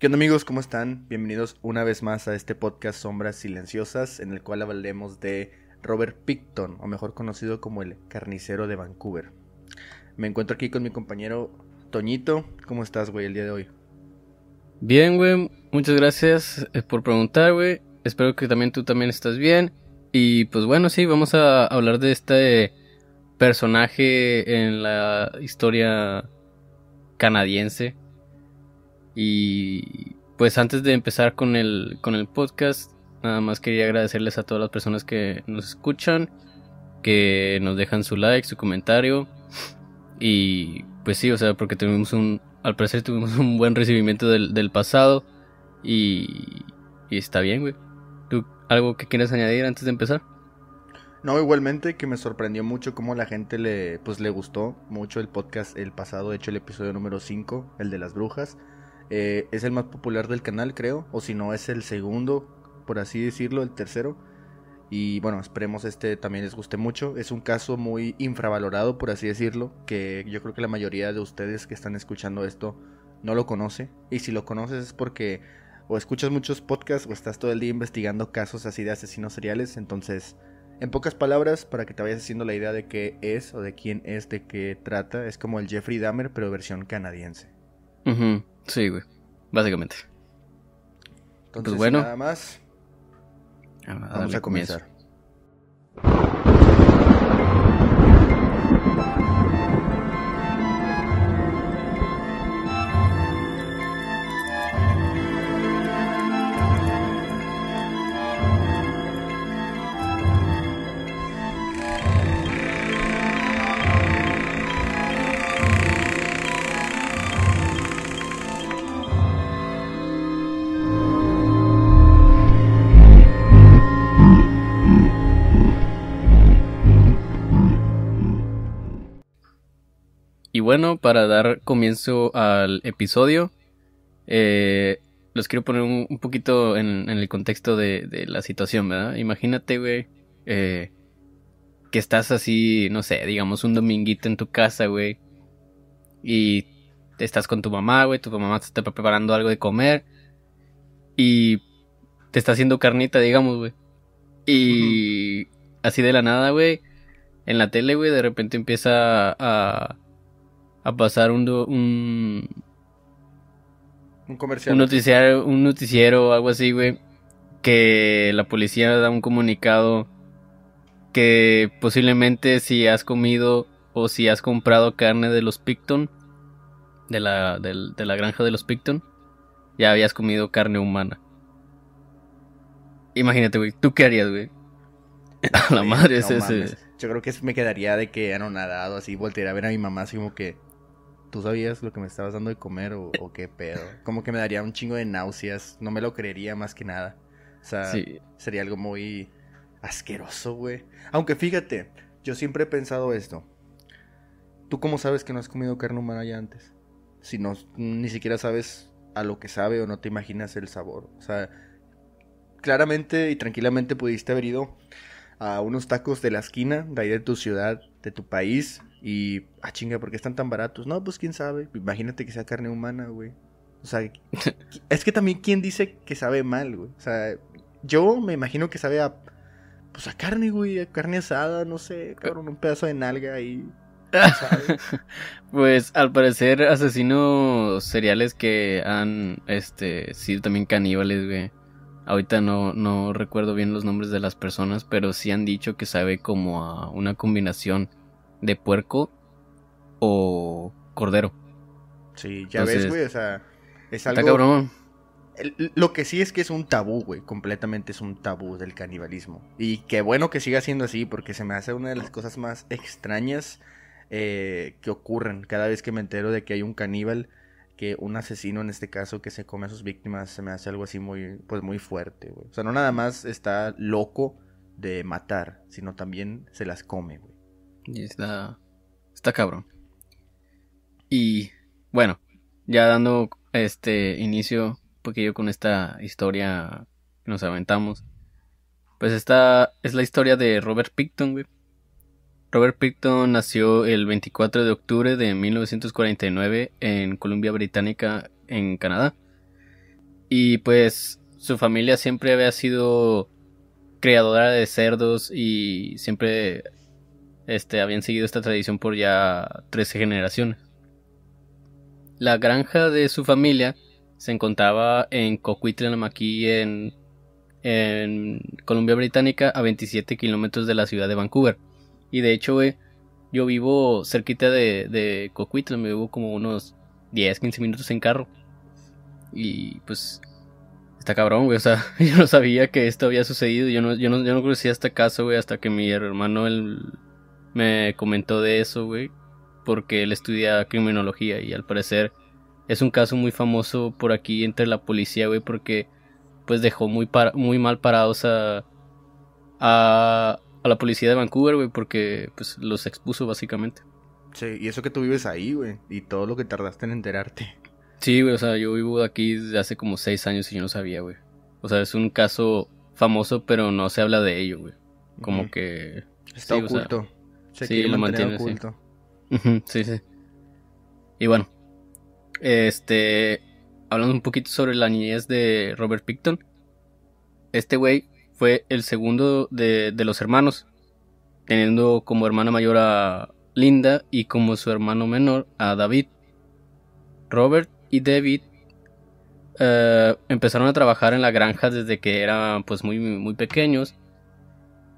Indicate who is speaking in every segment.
Speaker 1: ¿Qué onda amigos? ¿Cómo están? Bienvenidos una vez más a este podcast Sombras Silenciosas en el cual hablaremos de Robert Picton, o mejor conocido como el carnicero de Vancouver. Me encuentro aquí con mi compañero Toñito. ¿Cómo estás, güey, el día de hoy?
Speaker 2: Bien, güey. Muchas gracias eh, por preguntar, güey. Espero que también tú también estás bien. Y pues bueno, sí, vamos a hablar de este personaje en la historia canadiense y pues antes de empezar con el, con el podcast, nada más quería agradecerles a todas las personas que nos escuchan, que nos dejan su like, su comentario. Y pues sí, o sea, porque tuvimos un, al parecer tuvimos un buen recibimiento del, del pasado. Y, y está bien, güey. ¿Tú algo que quieras añadir antes de empezar?
Speaker 1: No, igualmente que me sorprendió mucho cómo la gente le, pues, le gustó mucho el podcast el pasado, de hecho el episodio número 5, el de las brujas. Eh, es el más popular del canal, creo. O si no, es el segundo, por así decirlo, el tercero. Y bueno, esperemos este también les guste mucho. Es un caso muy infravalorado, por así decirlo. Que yo creo que la mayoría de ustedes que están escuchando esto no lo conoce. Y si lo conoces es porque o escuchas muchos podcasts o estás todo el día investigando casos así de asesinos seriales. Entonces, en pocas palabras, para que te vayas haciendo la idea de qué es o de quién es, de qué trata, es como el Jeffrey Dahmer, pero versión canadiense.
Speaker 2: Sí, güey. Básicamente.
Speaker 1: Entonces, pues bueno. Nada más. Vamos a comenzar.
Speaker 2: Bueno, para dar comienzo al episodio, eh, los quiero poner un, poquito en, el contexto de, la situación, ¿verdad? Imagínate, güey, eh, que estás así, no sé, digamos un dominguito en tu casa, güey, y estás con tu mamá, güey, tu mamá te está preparando algo de comer y te está haciendo carnita, digamos, güey. Y así de la nada, güey, en la tele, güey, de repente empieza a a pasar un, un,
Speaker 1: un comercial.
Speaker 2: Un noticiero, un noticiero o algo así, güey. Que la policía da un comunicado que posiblemente si has comido o si has comprado carne de los Picton, de la, de, la granja de los Picton, ya habías comido carne humana. Imagínate, güey, ¿tú qué harías, güey? la madre es ese.
Speaker 1: Yo creo que me quedaría de que nadado así, voltear a ver a mi mamá así como que ¿tú sabías lo que me estabas dando de comer o, qué pedo? Como que me daría un chingo de náuseas, no me lo creería más que nada. O sea, sería algo muy asqueroso, güey. Aunque fíjate, yo siempre he pensado esto. ¿Tú cómo sabes que no has comido carne humana ya antes? Si no, ni siquiera sabes a lo que sabe o no te imaginas el sabor. O sea, claramente y tranquilamente pudiste haber ido a unos tacos de la esquina, de ahí de tu ciudad, de tu país, y, ah, chinga, ¿por qué están tan baratos? No, pues quién sabe. Imagínate que sea carne humana, güey. O sea, es que también, ¿quién dice que sabe mal, güey? O sea, yo me imagino que sabe a, pues a carne, güey, a carne asada, no sé, cabrón, un pedazo de nalga ahí.
Speaker 2: pues al parecer asesinos seriales que han este sido también caníbales, güey. Ahorita no, no recuerdo bien los nombres de las personas, pero sí han dicho que sabe como a una combinación de puerco o cordero.
Speaker 1: Sí, ya ves, güey, o sea, es algo...
Speaker 2: Está cabrón.
Speaker 1: lo que sí es que es un tabú, güey, completamente es un tabú del canibalismo. Y qué bueno que siga siendo así, porque se me hace una de las cosas más extrañas eh, que ocurren cada vez que me entero de que hay un caníbal, que un asesino en este caso que se come a sus víctimas, se me hace algo así muy, pues muy fuerte, güey. O sea, no nada más está loco de matar, sino también se las come, güey.
Speaker 2: Y está. Está cabrón. Y bueno, ya dando este inicio porque yo con esta historia que nos aventamos. Pues esta es la historia de Robert Picton, güey. Robert Picton nació el 24 de octubre de 1949 en Columbia Británica, en Canadá. Y pues su familia siempre había sido creadora de cerdos y siempre este, habían seguido esta tradición por ya 13 generaciones. La granja de su familia se encontraba en Coquitlam, aquí en, en Columbia Británica, a 27 kilómetros de la ciudad de Vancouver. Y de hecho, yo vivo cerquita de, de Coquitlam, me vivo como unos 10, 15 minutos en carro. Y pues Está cabrón, güey. O sea, yo no sabía que esto había sucedido. Yo no, yo no, yo no conocía este caso, hasta que mi hermano él, me comentó de eso, güey. Porque él estudia criminología y al parecer es un caso muy famoso por aquí entre la policía, güey, porque pues dejó muy, muy mal parados a, a, a la policía de Vancouver, güey, porque pues los expuso básicamente.
Speaker 1: Sí, y eso que tú vives ahí, güey, y todo lo que tardaste en enterarte.
Speaker 2: Sí, güey, o sea, yo vivo aquí desde hace como seis años y yo no sabía, güey. O sea, es un caso famoso, pero no se habla de ello, güey. Como que...
Speaker 1: Está oculto.
Speaker 2: Sí, lo mantiene oculto. Sí. sí, sí. Y bueno, este... Hablando un poquito sobre la niñez de Robert Picton. Este güey fue el segundo de, de los hermanos, teniendo como hermana mayor a Linda y como su hermano menor a David. Robert y David eh, empezaron a trabajar en la granja desde que eran pues muy, muy pequeños.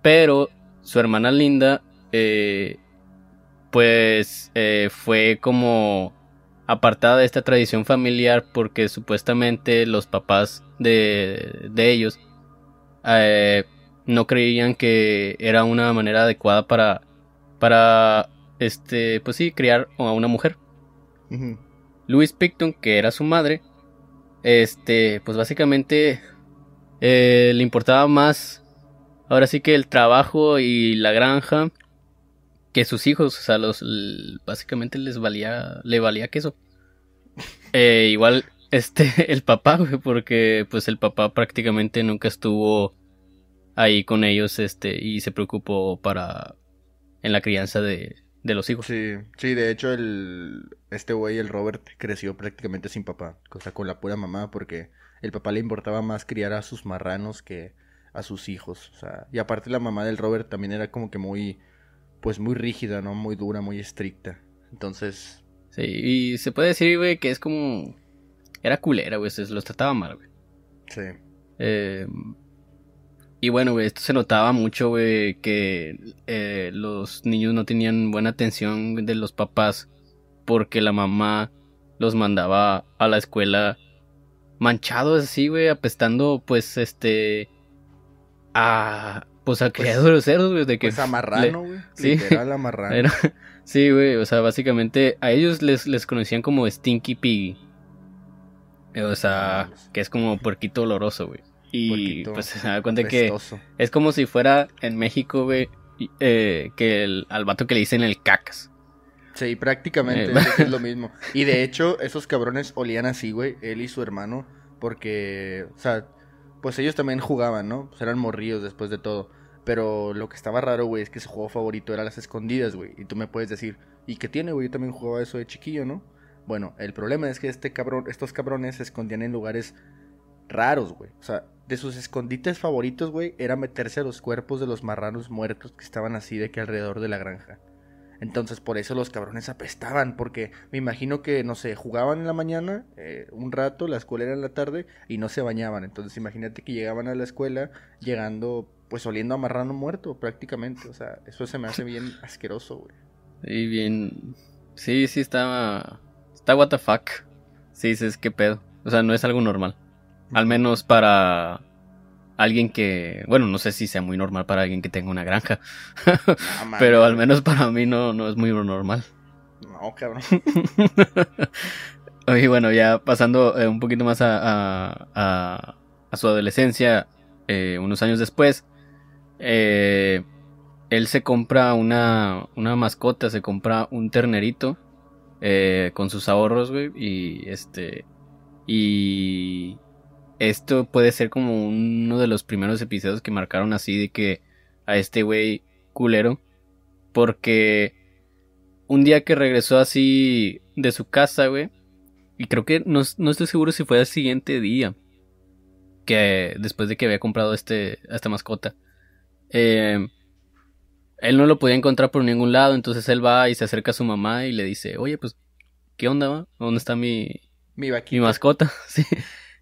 Speaker 2: Pero su hermana Linda eh, pues eh, fue como apartada de esta tradición familiar porque supuestamente los papás de, de ellos no creían que era una manera adecuada para para este pues sí criar a una mujer. Louis Picton, que era su madre, este, pues básicamente eh, le importaba más, ahora sí que el trabajo y la granja, que sus hijos, o sea, los, básicamente les valía, le valía queso. Eh, igual, este, el papá, porque pues el papá prácticamente nunca estuvo ahí con ellos, este, y se preocupó para, en la crianza de, de los hijos.
Speaker 1: Sí, sí, de hecho el este güey, el Robert, creció prácticamente sin papá, cosa con la pura mamá, porque el papá le importaba más criar a sus marranos que a sus hijos, o sea, y aparte la mamá del Robert también era como que muy, pues muy rígida, ¿no? Muy dura, muy estricta, entonces...
Speaker 2: Sí, y se puede decir, güey, que es como... Era culera, güey, se los trataba mal, güey.
Speaker 1: Sí.
Speaker 2: Eh, y bueno, güey, esto se notaba mucho, güey, que eh, los niños no tenían buena atención de los papás porque la mamá los mandaba a la escuela manchados así, güey, apestando, pues, este, a, pues, a pues, de cerdos, güey, de que...
Speaker 1: Pues amarrano, güey, sí, literal amarrano.
Speaker 2: sí, güey, o sea, básicamente a ellos les, les conocían como Stinky Piggy. O sea, que es como puerquito oloroso, güey. Y pues se da cuenta que es como si fuera en México, güey, eh, que el, al vato que le dicen el cacas.
Speaker 1: Sí, prácticamente eh, es lo mismo. Y de hecho, esos cabrones olían así, güey, él y su hermano, porque, o sea, pues ellos también jugaban, ¿no? Pues eran morrillos después de todo. Pero lo que estaba raro, güey, es que su juego favorito era las escondidas, güey. Y tú me puedes decir, ¿y qué tiene, güey? Yo también jugaba eso de chiquillo, ¿no? Bueno, el problema es que este cabrón, estos cabrones se escondían en lugares raros, güey. O sea, de sus escondites favoritos, güey, era meterse a los cuerpos de los marranos muertos que estaban así de que alrededor de la granja. Entonces por eso los cabrones apestaban, porque me imagino que, no sé, jugaban en la mañana, eh, un rato, la escuela era en la tarde y no se bañaban. Entonces imagínate que llegaban a la escuela llegando, pues oliendo a marrano muerto prácticamente. O sea, eso se me hace bien asqueroso, güey.
Speaker 2: Y bien... Sí, sí, estaba... Está what the fuck. Sí, dices, qué pedo. O sea, no es algo normal. Al menos para alguien que, bueno, no sé si sea muy normal para alguien que tenga una granja, pero al menos para mí no, no es muy normal.
Speaker 1: No, cabrón.
Speaker 2: y bueno, ya pasando eh, un poquito más a, a, a, su adolescencia, eh, unos años después, eh, él se compra una, una mascota, se compra un ternerito con sus ahorros, güey, y este, y esto puede ser como uno de los primeros episodios que marcaron así de que a este güey culero. Porque un día que regresó así de su casa, güey. Y creo que no, estoy seguro si fue el siguiente día. que después de que había comprado este, esta mascota, eh, él no lo podía encontrar por ningún lado, entonces él va y se acerca a su mamá y le dice, oye, pues, ¿qué onda? ¿Dónde está mi,
Speaker 1: Mi
Speaker 2: mi mascota? sí.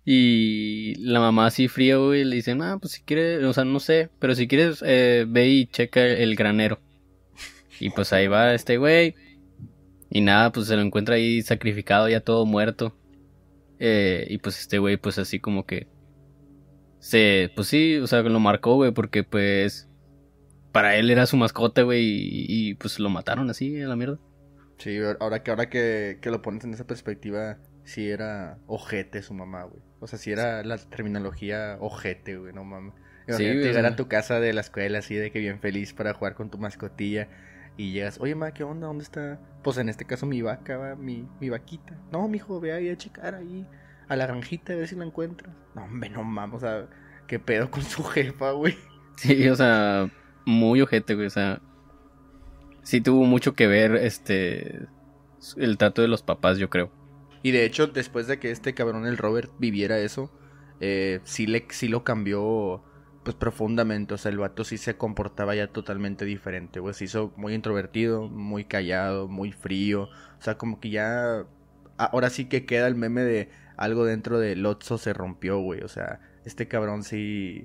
Speaker 2: Y la mamá así fría, güey, le dice, ah, pues si quieres, o sea, no sé, pero si quieres, eh, ve y checa el granero. Y pues ahí va este güey. Y nada, pues se lo encuentra ahí sacrificado, ya todo muerto. Eh, y pues este güey, pues así como que... Se, pues sí, o sea, lo marcó, güey, porque pues... Para él era su mascota, güey, y, pues lo mataron así a la mierda.
Speaker 1: Sí, ahora que, ahora que, que lo pones en esa perspectiva, sí era ojete su mamá, güey. O sea, sí era la terminología ojete, güey, no mames.
Speaker 2: Sí,
Speaker 1: llegar a tu casa de la escuela así de que bien feliz para jugar con tu mascotilla y llegas, oye, ma, ¿qué onda? ¿Dónde está? Pues en este caso mi vaca, va, mi, mi vaquita. No, mijo, ve ahí a checar ahí a la granjita a ver si la encuentras. No, hombre, no mames, o sea, qué pedo con su jefa, güey.
Speaker 2: Sí, o sea, muy ojete, güey, o sea... Sí tuvo mucho que ver, este... El trato de los papás, yo creo.
Speaker 1: Y de hecho, después de que este cabrón, el Robert, viviera eso, eh, sí, le, sí lo cambió pues profundamente. O sea, el vato sí se comportaba ya totalmente diferente, güey. Se hizo muy introvertido, muy callado, muy frío. O sea, como que ya... Ahora sí que queda el meme de algo dentro de Lotso se rompió, güey. O sea, este cabrón sí...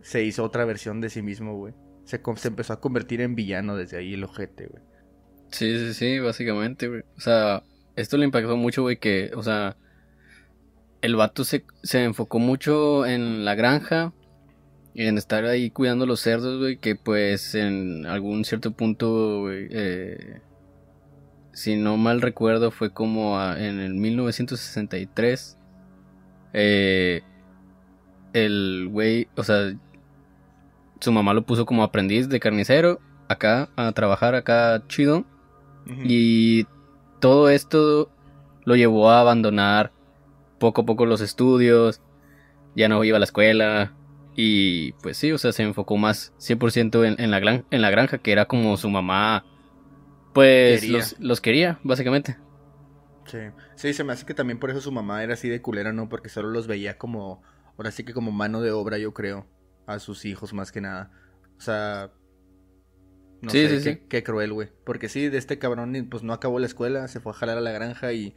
Speaker 1: Se hizo otra versión de sí mismo, güey. Se, se empezó a convertir en villano desde ahí el ojete, güey.
Speaker 2: Sí, sí, sí, básicamente, güey. O sea, esto le impactó mucho, güey, que, o sea, el vato se, se enfocó mucho en la granja y en estar ahí cuidando los cerdos, güey, que pues en algún cierto punto, güey, eh, si no mal recuerdo, fue como a- en el 1963, eh, el güey, o sea, su mamá lo puso como aprendiz de carnicero acá a trabajar acá chido. Y todo esto lo llevó a abandonar poco a poco los estudios, ya no iba a la escuela y pues sí, o sea, se enfocó más 100% en, en la, gran- en la granja, que era como su mamá, pues
Speaker 1: Quería.
Speaker 2: Los, los quería, básicamente.
Speaker 1: Sí. sí, se me hace que también por eso su mamá era así de culera, ¿no? Porque solo los veía como, ahora sí que como mano de obra, yo creo, a sus hijos más que nada. O sea, no
Speaker 2: Sí,
Speaker 1: sé,
Speaker 2: sí,
Speaker 1: qué,
Speaker 2: sí.
Speaker 1: qué cruel, güey. Porque sí, de este cabrón, pues no acabó la escuela, se fue a jalar a la granja y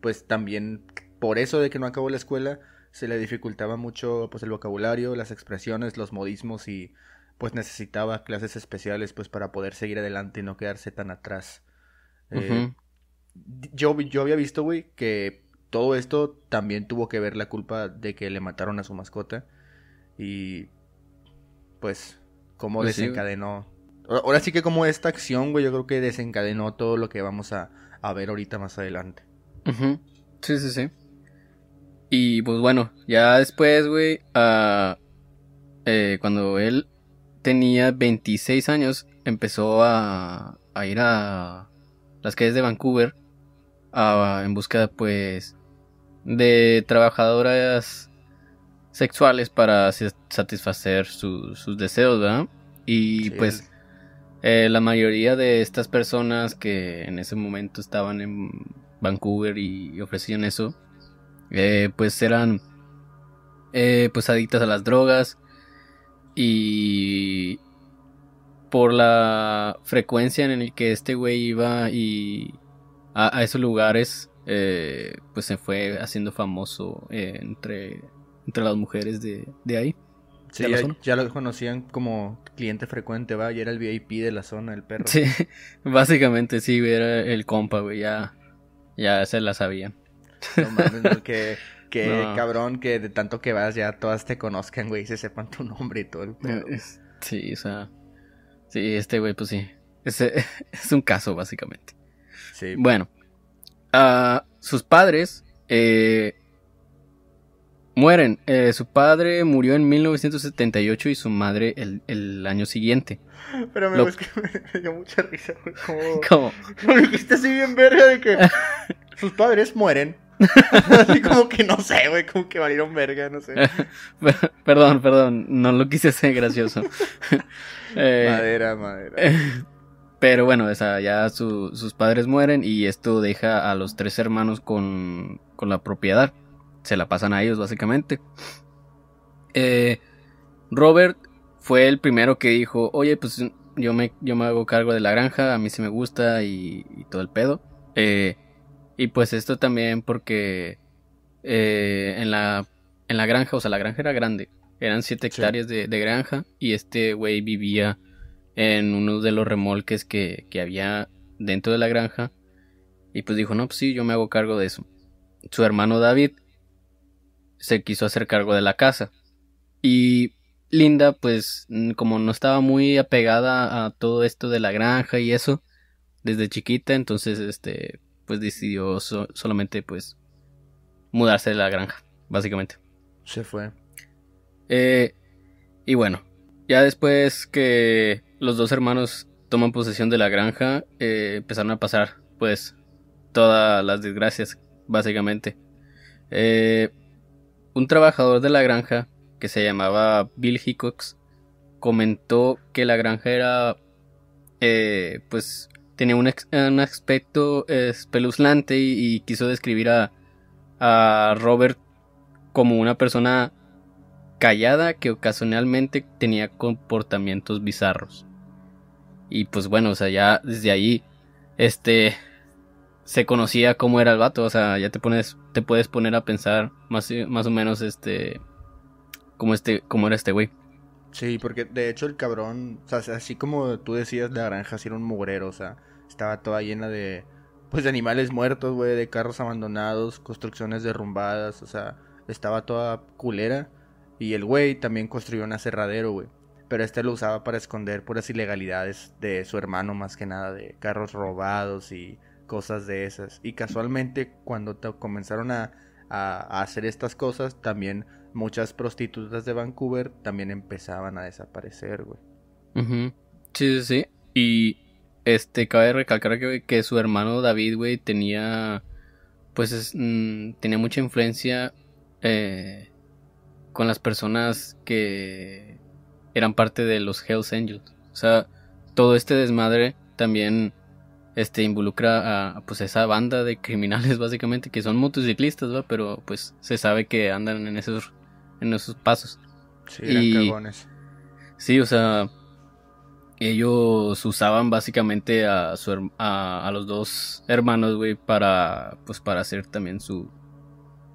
Speaker 1: pues también por eso de que no acabó la escuela, se le dificultaba mucho pues el vocabulario, las expresiones, los modismos y pues necesitaba clases especiales pues para poder seguir adelante y no quedarse tan atrás. Eh, yo, yo había visto, güey, que todo esto también tuvo que ver la culpa de que le mataron a su mascota. Y pues, cómo
Speaker 2: Pues
Speaker 1: desencadenó. Ahora- sí que como esta acción, güey, yo creo que desencadenó todo lo que vamos a, a ver ahorita más adelante.
Speaker 2: Sí, sí, sí. Y pues bueno, ya después, güey, ah, eh, cuando él tenía 26 años, empezó a, a ir a las calles de Vancouver a- en busca, pues, de trabajadoras sexuales para sa- satisfacer su- sus deseos, ¿verdad? Y
Speaker 1: Sí,
Speaker 2: pues eh, la mayoría de estas personas que en ese momento estaban en Vancouver y, ofrecían eso, eh, pues eran eh, pues adictas a las drogas y por la frecuencia en el que este güey iba y a, a esos lugares, eh, pues se fue haciendo famoso eh, entre, entre las mujeres de, de ahí.
Speaker 1: Sí, ya, ya lo conocían como cliente frecuente, va, y era el VIP de la zona, el perro.
Speaker 2: Sí, básicamente sí, güey, era el compa, güey, ya, ya se la sabían.
Speaker 1: No mames, no, que, que
Speaker 2: No.
Speaker 1: cabrón que de tanto que vas ya todas te conozcan, güey, y se sepan tu nombre y todo el pedo.
Speaker 2: Es- Sí, o sea, sí, este güey, pues sí, es, es un caso, básicamente.
Speaker 1: Sí.
Speaker 2: Bueno, ah, sus padres eh, mueren. Eh, su padre murió en 1978 y su madre el, el año siguiente.
Speaker 1: Pero me,
Speaker 2: Lo-
Speaker 1: es que me dio mucha risa, como...
Speaker 2: Como,
Speaker 1: Lo dijiste así bien verga de que sus padres mueren. así como que no sé, güey, como que valieron verga, no sé.
Speaker 2: perdón, perdón, no lo quise hacer gracioso. Eh,
Speaker 1: madera, madera.
Speaker 2: Pero bueno, o sea, ya su- sus padres mueren y esto deja a los tres hermanos con, con la propiedad. Se la pasan a ellos básicamente. Eh, Robert fue el primero que dijo, oye, pues yo me, yo me hago cargo de la granja, a mí sí me gusta y, todo el pedo. Eh, y pues esto también porque eh, en, la, en la granja, o sea, la granja era grande, eran 7 hectáreas de, granja y este güey vivía en uno de los remolques que, que había dentro de la granja. Y pues dijo, no, pues sí, yo me hago cargo de eso. Su hermano David se quiso hacer cargo de la casa. Y Linda, pues como no estaba muy apegada a todo esto de la granja y eso, desde chiquita, entonces, este, pues decidió solamente, pues, mudarse de la granja, básicamente.
Speaker 1: Se fue.
Speaker 2: Eh, y bueno, ya después que los dos hermanos toman posesión de la granja, eh, empezaron a pasar, pues, todas las desgracias, básicamente. Eh, un trabajador de la granja, que se llamaba Bill Hickox, comentó que la granja era, eh, pues, tenía un, aspecto espeluznante y, quiso describir a, a Robert como una persona callada que ocasionalmente tenía comportamientos bizarros. Y pues bueno, o sea, ya desde ahí, este, se conocía cómo era el vato, o sea, ya te pones, te puedes poner a pensar más, más o menos, este, cómo este, cómo era este güey.
Speaker 1: Sí, porque de hecho el cabrón, o sea, así como tú decías, la granja sí era un mugrero, o sea, estaba toda llena de, pues, de animales muertos, güey, de carros abandonados, construcciones derrumbadas, o sea, estaba toda culera. Y el güey también construyó un aserradero, güey pero este lo usaba para esconder puras ilegalidades de su hermano más que nada, de carros robados y cosas de esas. Y casualmente cuando comenzaron a, hacer estas cosas, también muchas prostitutas de Vancouver también empezaban a desaparecer, güey.
Speaker 2: Sí, sí, sí. Y este, cabe recalcar que, que su hermano David, güey, tenía, pues, mm, tenía mucha influencia eh, con las personas que eran parte de los Hells Angels. O sea, todo este desmadre también este involucra a pues esa banda de criminales básicamente que son motociclistas, ¿va? pero pues se sabe que andan en esos en esos pasos.
Speaker 1: Sí, eran cagones.
Speaker 2: Sí, o sea, ellos usaban básicamente a su a, a los dos hermanos, güey, para pues para hacer también su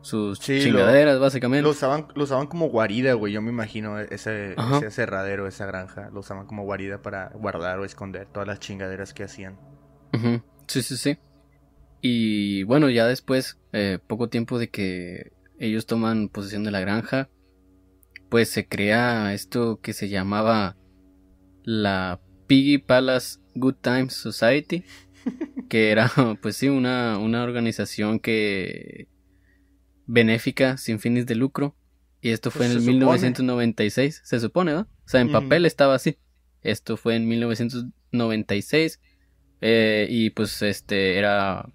Speaker 2: sus chingaderas, básicamente.
Speaker 1: Lo usaban, lo usaban como guarida, güey. Yo me imagino ese, ese cerradero, esa granja. Lo usaban como guarida para guardar o esconder todas las chingaderas que hacían.
Speaker 2: Sí, sí, sí. Y bueno, ya después, eh, poco tiempo de que ellos toman posesión de la granja, pues se crea esto que se llamaba la Piggy Palace Good Times Society, que era pues sí una, una organización que benéfica sin fines de lucro. Y esto fue pues en el 1996, se supone, ¿no? O sea, en papel estaba así. Esto fue en 1996. Eh, y pues este era.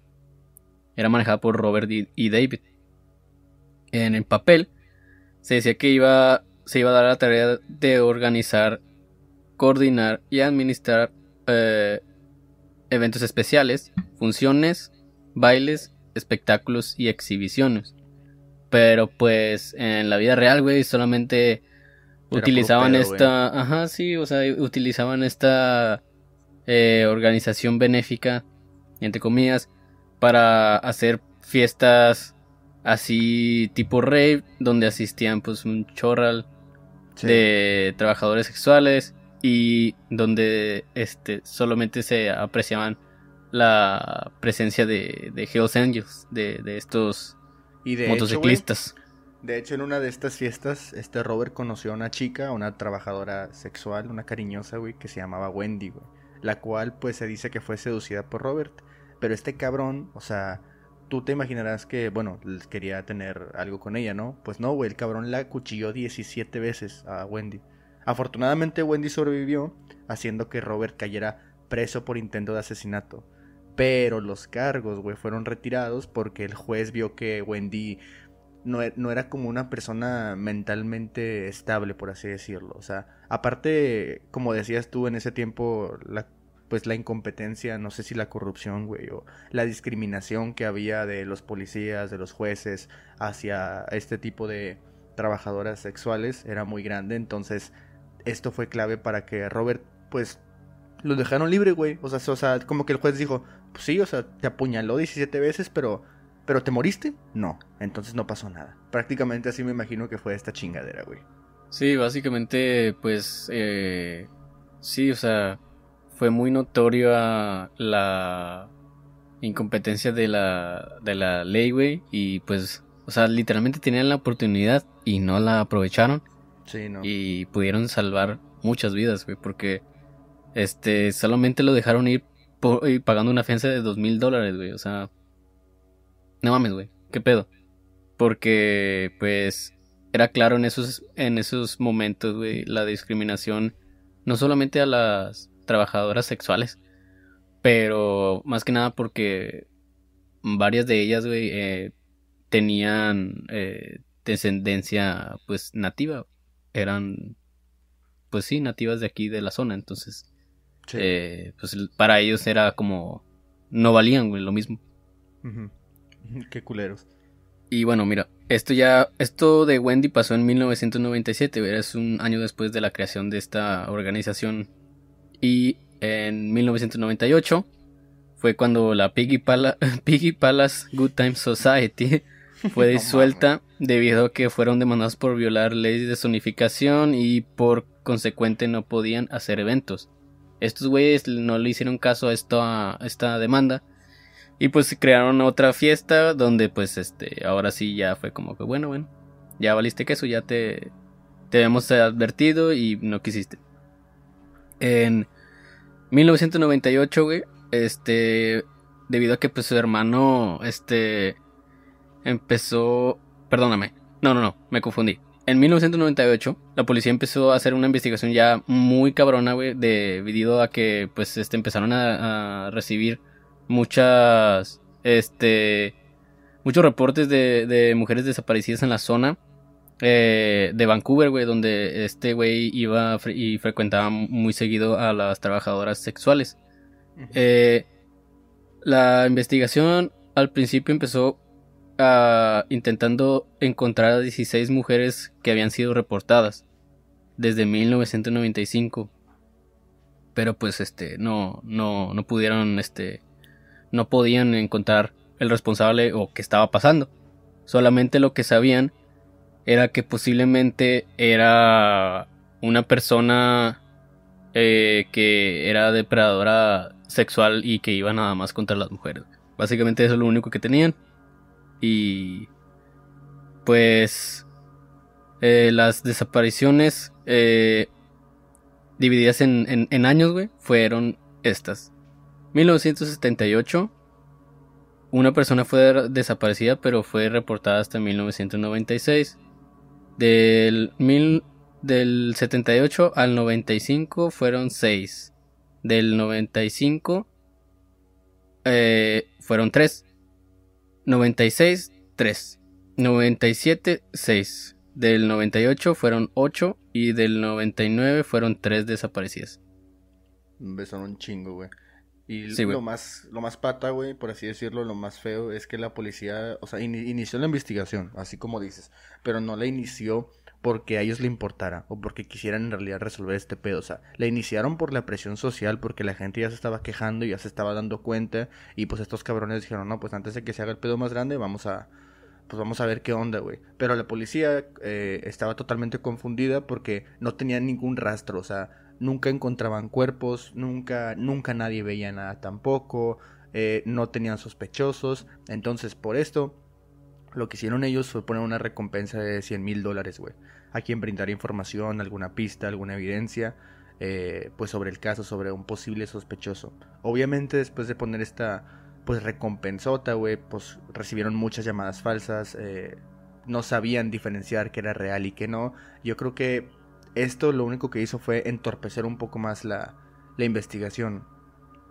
Speaker 2: Era manejada por Robert y, David. En el papel se decía que iba. Se iba a dar la tarea de organizar, coordinar y administrar eh, eventos especiales, funciones, bailes, espectáculos y exhibiciones. Pero pues en la vida real, güey, solamente utilizaban esta... Ajá, sí, o sea, utilizaban esta eh, organización benéfica, entre comillas, para hacer fiestas así tipo rave, donde asistían pues un chorral de trabajadores sexuales y donde este solamente se apreciaban la presencia de, de Hells Angels, de, de estos y de motociclistas.
Speaker 1: Hecho, de hecho, en una de estas fiestas, este Robert conoció a una chica, una trabajadora sexual, una cariñosa, güey, que se llamaba Wendy, güey. La cual, pues, se dice que fue seducida por Robert. Pero este cabrón, o sea, tú te imaginarás que, bueno, quería tener algo con ella, ¿no? Pues no, güey, el cabrón la cuchilló 17 veces a Wendy. Afortunadamente, Wendy sobrevivió, haciendo que Robert cayera preso por intento de asesinato. Pero los cargos, güey, fueron retirados porque el juez vio que Wendy no, e, no, era como una persona mentalmente estable, por así decirlo. O sea, aparte, como decías tú en ese tiempo, la, pues la incompetencia, no sé si la corrupción, güey, o la discriminación que había de los policías, de los jueces hacia este tipo de trabajadoras sexuales era muy grande, entonces esto fue clave para que Robert, pues, lo dejaron libre, güey. O sea, o sea, como que el juez dijo, pues sí, o sea, te apuñaló 17 veces, pero, pero ¿te moriste? No, entonces no pasó nada. Prácticamente así me imagino que fue esta chingadera, güey.
Speaker 2: Sí, básicamente, pues, eh, sí, o sea, fue muy notorio la incompetencia de la, de la ley, güey, y pues, o sea, literalmente tenían la oportunidad y no la aprovecharon.
Speaker 1: Sí, no.
Speaker 2: Y pudieron salvar muchas vidas, güey, porque, este, solamente lo dejaron ir, por, pagando una fianza de dos mil dólares, güey, o sea, no mames, güey, qué pedo. Porque, pues, era claro en esos, en esos momentos, güey, la discriminación, no solamente a las trabajadoras sexuales, pero más que nada porque varias de ellas, güey, eh, tenían eh, descendencia, pues, nativa, eran, pues sí, nativas de aquí, de la zona, entonces, eh, pues para ellos era como, no valían, güey, lo mismo.
Speaker 1: Qué culeros.
Speaker 2: Y bueno, mira, esto ya, esto de Wendy pasó en 1997, es un año después de la creación de esta organización. Y en 1998 fue cuando la Piggy, Palace Good Time Society fue disuelta debido a que fueron demandados por violar leyes de zonificación y por consecuente no podían hacer eventos. Estos güeyes no le hicieron caso a esta demanda y pues crearon otra fiesta donde pues este, ahora sí ya fue como que bueno, bueno, ya valiste queso, ya te, te hemos advertido y no quisiste. En 1998, güey, este, debido a que pues su hermano, este, empezó, perdóname, no, no, no, me confundí. En 1998, la policía empezó a hacer una investigación ya muy cabrona, güey, debido a que pues este, empezaron a recibir muchas, este, muchos reportes de, de mujeres desaparecidas en la zona eh, de Vancouver, güey, donde este güey iba y frecuentaba muy seguido a las trabajadoras sexuales. Eh, la investigación al principio empezó a, intentando encontrar a 16 mujeres que habían sido reportadas desde 1995 pero pues este no no no pudieron este no podían encontrar el responsable o qué estaba pasando. Solamente lo que sabían era que posiblemente era una persona eh, que era depredadora sexual y que iba nada más contra las mujeres. Básicamente eso es lo único que tenían. Y pues eh, las desapariciones eh, divididas en, en años, güey, fueron estas. 1978, una persona fue desaparecida pero fue reportada hasta 1996. Del, mil, del 78 al 95 fueron 6. Del 95 eh, fueron 3. 96, 3. 97, 6. Del 98 fueron 8 y del 99 fueron 3 desaparecidas.
Speaker 1: Son un chingo, güey. Y lo más lo más pata, güey, por así decirlo, lo más feo es que la policía, o sea, inició la investigación, así como dices, pero no la inició porque a ellos le importara o porque quisieran en realidad resolver este pedo, o sea, la iniciaron por la presión social porque la gente ya se estaba quejando y ya se estaba dando cuenta y pues estos cabrones dijeron, "No, pues antes de que se haga el pedo más grande, vamos a pues vamos a ver qué onda, güey. Pero la policía eh, estaba totalmente confundida porque no tenía ningún rastro, o sea, nunca encontraban cuerpos, nunca, nunca nadie veía nada tampoco, eh, no tenían sospechosos, entonces por esto lo que hicieron ellos fue poner una recompensa de 100 mil dólares, güey, a quien brindara información, alguna pista, alguna evidencia, eh, pues sobre el caso, sobre un posible sospechoso. Obviamente después de poner esta pues recompensota, güey, pues recibieron muchas llamadas falsas, eh, no sabían diferenciar qué era real y qué no. Yo creo que esto lo único que hizo fue entorpecer un poco más la, la investigación.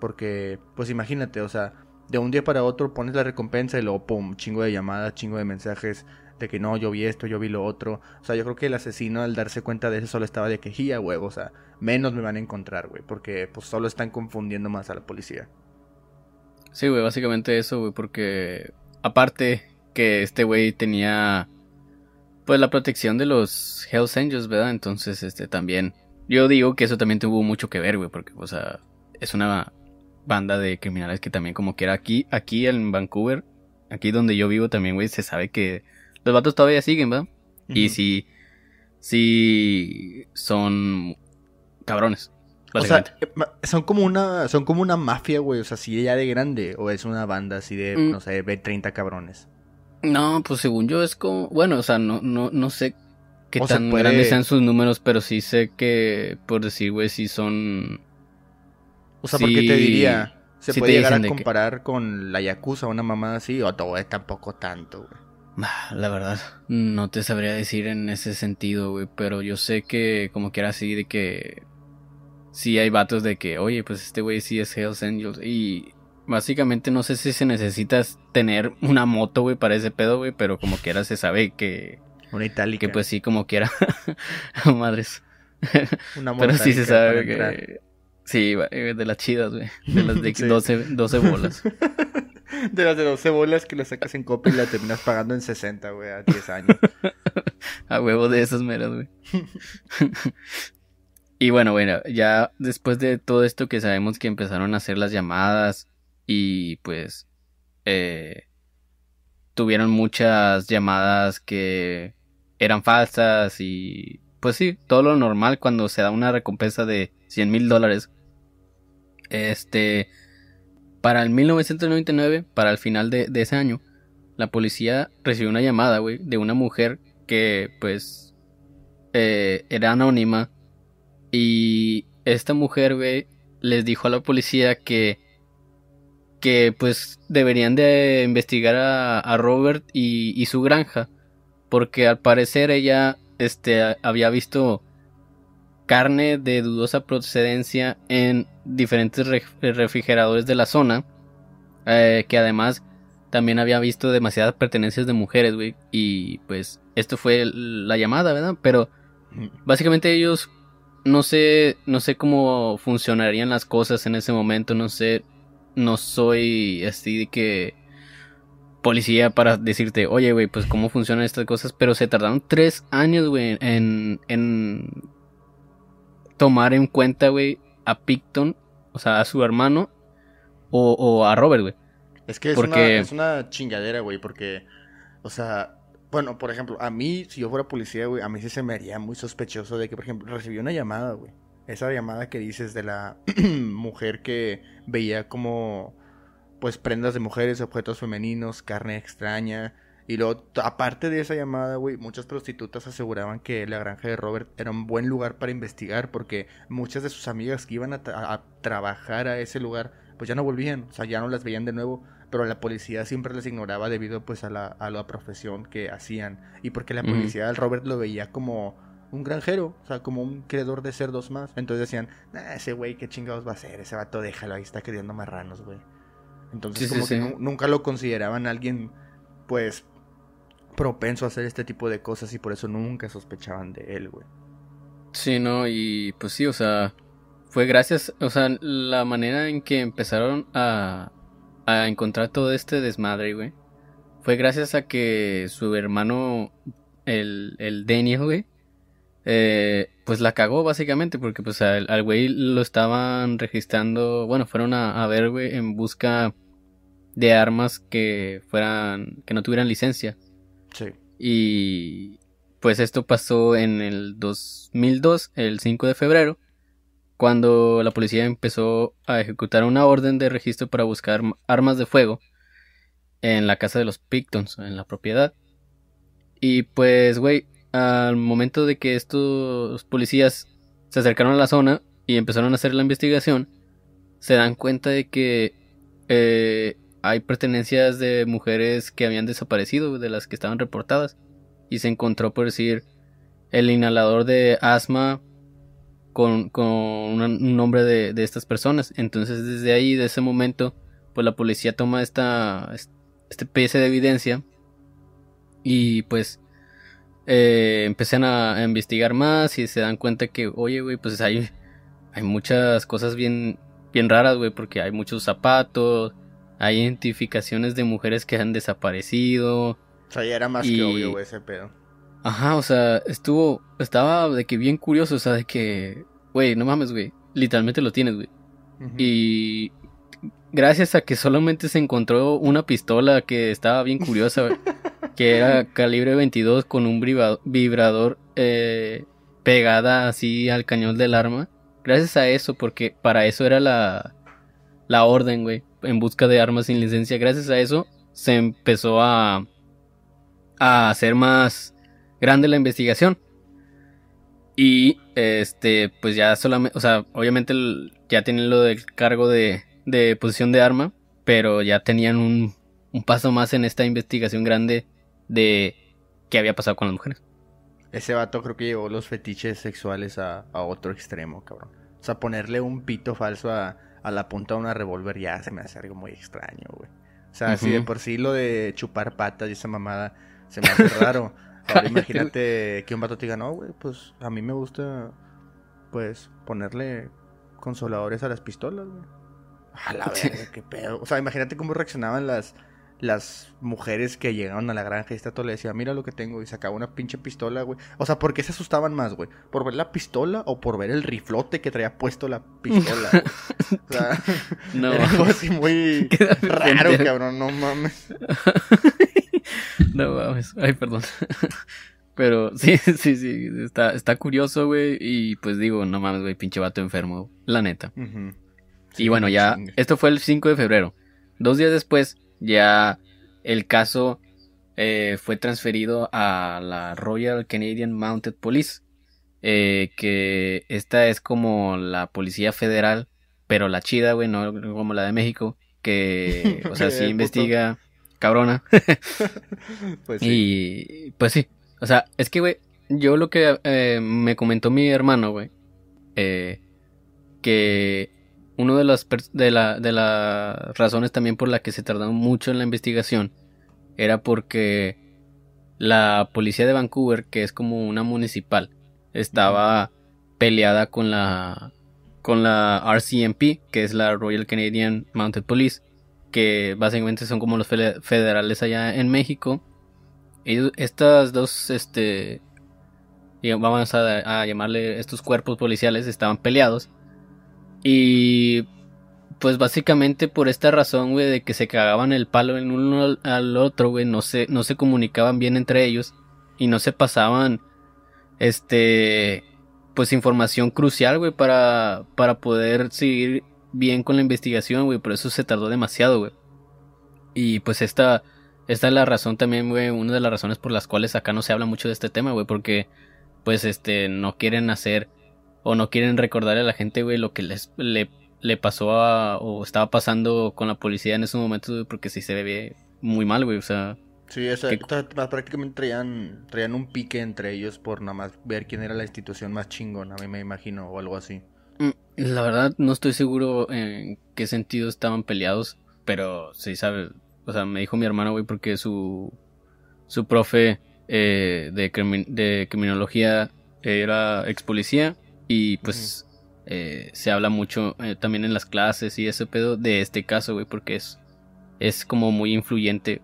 Speaker 1: Porque, pues imagínate, o sea, de un día para otro pones la recompensa y luego, pum, chingo de llamadas, chingo de mensajes de que no, yo vi esto, yo vi lo otro. O sea, yo creo que el asesino al darse cuenta de eso solo estaba de quejía, huevo. O sea, menos me van a encontrar, güey, porque pues solo están confundiendo más a la policía.
Speaker 2: Sí, güey, básicamente eso, güey, porque aparte que este güey tenía pues la protección de los Hells Angels, ¿verdad? Entonces, este también yo digo que eso también tuvo mucho que ver, güey, porque o sea, es una banda de criminales que también como que era aquí aquí en Vancouver, aquí donde yo vivo también, güey, se sabe que los vatos todavía siguen, ¿verdad? Y si sí son cabrones.
Speaker 1: O sea, eh, son como una, son como una mafia, güey. O sea, si ya de grande. O es una banda así de, mm. no sé, de 30 cabrones.
Speaker 2: No, pues según yo es como, bueno, o sea, no, no, no sé qué tan grandes sean sus números, pero sí sé que, por decir, güey, sí son...
Speaker 1: O sea, porque te diría, se puede llegar a comparar con la Yakuza, una mamada así, o todo es tampoco tanto, güey.
Speaker 2: La verdad, no te sabría decir en ese sentido, güey, pero yo sé que como que era así de que sí hay vatos de que, oye, pues este güey sí es Hells Angels. Y básicamente no sé si se necesita tener una moto, güey, para ese pedo, güey, pero como quiera se sabe que...
Speaker 1: Una itálica.
Speaker 2: Que pues sí, como quiera. Madres. Una moto. Pero sí se sabe que... Sí, de las chidas, güey. De las de 12, 12 bolas.
Speaker 1: de las de 12 bolas que las sacas en copia y la terminas pagando en 60, güey, a 10 años.
Speaker 2: a huevo de esas meras, güey. Y bueno, bueno, ya después de todo esto que sabemos que empezaron a hacer las llamadas y pues eh, tuvieron muchas llamadas que eran falsas y pues sí, todo lo normal cuando se da una recompensa de 100 mil dólares. Este, para el 1999, para el final de, ese año, la policía recibió una llamada, güey, de una mujer que pues eh, era anónima y esta mujer, güey, les dijo a la policía que que pues deberían de investigar a, Robert y, su granja porque al parecer ella este había visto carne de dudosa procedencia en diferentes refrigeradores de la zona eh, que además también había visto demasiadas pertenencias de mujeres güey y pues esto fue la llamada verdad pero básicamente ellos no sé, no sé cómo funcionarían las cosas en ese momento, no sé, no soy así de que policía para decirte, oye, güey, pues cómo funcionan estas cosas, pero se tardaron tres años, güey, en, en tomar en cuenta, güey, a Picton, o sea, a su hermano, o, a Robert, güey.
Speaker 1: Es que es, una, es una chingadera, güey, porque, o sea, bueno, por ejemplo, a mí, si yo fuera policía, güey, a mí sí se me haría muy sospechoso de que, por ejemplo, recibí una llamada, güey. Esa llamada que dices de la mujer que veía como, pues, prendas de mujeres, objetos femeninos, carne extraña. Y luego, aparte de esa llamada, güey, muchas prostitutas aseguraban que la granja de Robert era un buen lugar para investigar porque muchas de sus amigas que iban a, a trabajar a ese lugar, pues ya no volvían, o sea, ya no las veían de nuevo pero la policía siempre les ignoraba debido pues a la, a la profesión que hacían y porque la policía del Robert lo veía como un granjero, o sea, como un creador de cerdos más. Entonces decían, ese güey, ¿qué chingados va a hacer? Ese vato déjalo, ahí está criando marranos, güey. Entonces como que nunca lo consideraban alguien, pues, propenso a hacer este tipo de cosas y por eso nunca sospechaban de él, güey.
Speaker 2: Sí, no, y pues sí, o sea, fue gracias, o sea, la manera en que empezaron a, a encontrar todo este desmadre, güey, fue gracias a que su hermano, el, el Daniel, güey, eh, pues la cagó básicamente porque pues al, güey lo estaban registrando, bueno, fueron a, a ver, güey, en busca de armas que fueran, que no tuvieran licencia.
Speaker 1: Sí.
Speaker 2: Y pues esto pasó en el 2002, el 5 de febrero cuando la policía empezó a ejecutar una orden de registro para buscar armas de fuego en la casa de los Pictons, en la propiedad. Y pues, güey, al momento de que estos policías se acercaron a la zona y empezaron a hacer la investigación, se dan cuenta de que eh, hay pertenencias de mujeres que habían desaparecido, de las que estaban reportadas. Y se encontró, por decir, el inhalador de asma con, con un nombre de, de, estas personas. Entonces desde ahí, de ese momento, pues la policía toma esta, este pieza de evidencia Y pues eh, empiezan a, investigar más y se dan cuenta que, oye, güey, pues hay, hay muchas cosas bien, bien raras, güey, porque hay muchos zapatos, hay identificaciones de mujeres que han desaparecido.
Speaker 1: O sea, ya era más que obvio, güey, ese pedo.
Speaker 2: Ajá, o sea, estuvo, estaba de que bien curioso, o sea, de que, güey, no mames, güey, literalmente lo tienes, güey. Y gracias a que solamente se encontró una pistola que estaba bien curiosa, que era calibre 22 con un vibrador eh, pegada así al cañón del arma. Gracias a eso, porque para eso era la, la orden, güey, en busca de armas sin licencia. Gracias a eso se empezó a, a hacer más grande la investigación. Y este, pues ya solamente, o sea, obviamente ya tienen lo del cargo de, de posición de arma, pero ya tenían un, un paso más en esta investigación grande de qué había pasado con las mujeres.
Speaker 1: Ese vato creo que llevó los fetiches sexuales a, a otro extremo, cabrón. O sea, ponerle un pito falso a, a la punta de una revólver ya se me hace algo muy extraño, güey. O sea, si de por sí lo de chupar patas y esa mamada se me hace raro. Ahora imagínate que un vato te diga, no, güey, pues a mí me gusta, pues, ponerle consoladores a las pistolas, güey. A la verga, qué pedo. O sea, imagínate cómo reaccionaban las, las mujeres que llegaron a la granja y esta todo le decía, mira lo que tengo, y sacaba una pinche pistola, güey. O sea, ¿por qué se asustaban más, güey? ¿Por ver la pistola o por ver el riflote que traía puesto la pistola? o sea, no. era algo así muy raro, cabrón, no mames.
Speaker 2: no mames, ay, perdón. Pero sí, sí, sí, está, está curioso, güey. Y pues digo, no mames, güey, pinche vato enfermo, la neta. y bueno, ya, esto fue el 5 de febrero. Dos días después, ya el caso eh, fue transferido a la Royal Canadian Mounted Police. Eh, que esta es como la policía federal, pero la chida, güey, no como la de México. Que, o sea, sí investiga cabrona. pues sí. Y pues sí. O sea, es que, güey, yo lo que eh, me comentó mi hermano, güey, eh, que una de las, de, la, de las razones también por la que se tardó mucho en la investigación era porque la policía de Vancouver, que es como una municipal, estaba peleada con la con la RCMP, que es la Royal Canadian Mounted Police, que básicamente son como los federales allá en México. Y estas dos, este, vamos a, llamarle estos cuerpos policiales, estaban peleados. Y pues básicamente por esta razón, güey, de que se cagaban el palo en uno al otro, güey, no se, no se comunicaban bien entre ellos y no se pasaban, este, pues información crucial, güey, para, para poder seguir bien con la investigación, güey, por eso se tardó demasiado, güey. Y pues esta, esta es la razón también, güey, una de las razones por las cuales acá no se habla mucho de este tema, güey, porque pues este no quieren hacer o no quieren recordarle a la gente, güey, lo que les le, le pasó a o estaba pasando con la policía en esos momentos, güey, porque sí se ve muy mal, güey, o sea,
Speaker 1: Sí, o sea, prácticamente traían, traían un pique entre ellos por nada más ver quién era la institución más chingona, a mí me imagino, o algo así.
Speaker 2: Mm, la verdad no estoy seguro en qué sentido estaban peleados, pero sí sabe, o sea, me dijo mi hermano, güey, porque su su profe eh, de, de criminología era ex policía y pues eh, se habla mucho eh, también en las clases y ese pedo de este caso, güey, porque es, es como muy influyente,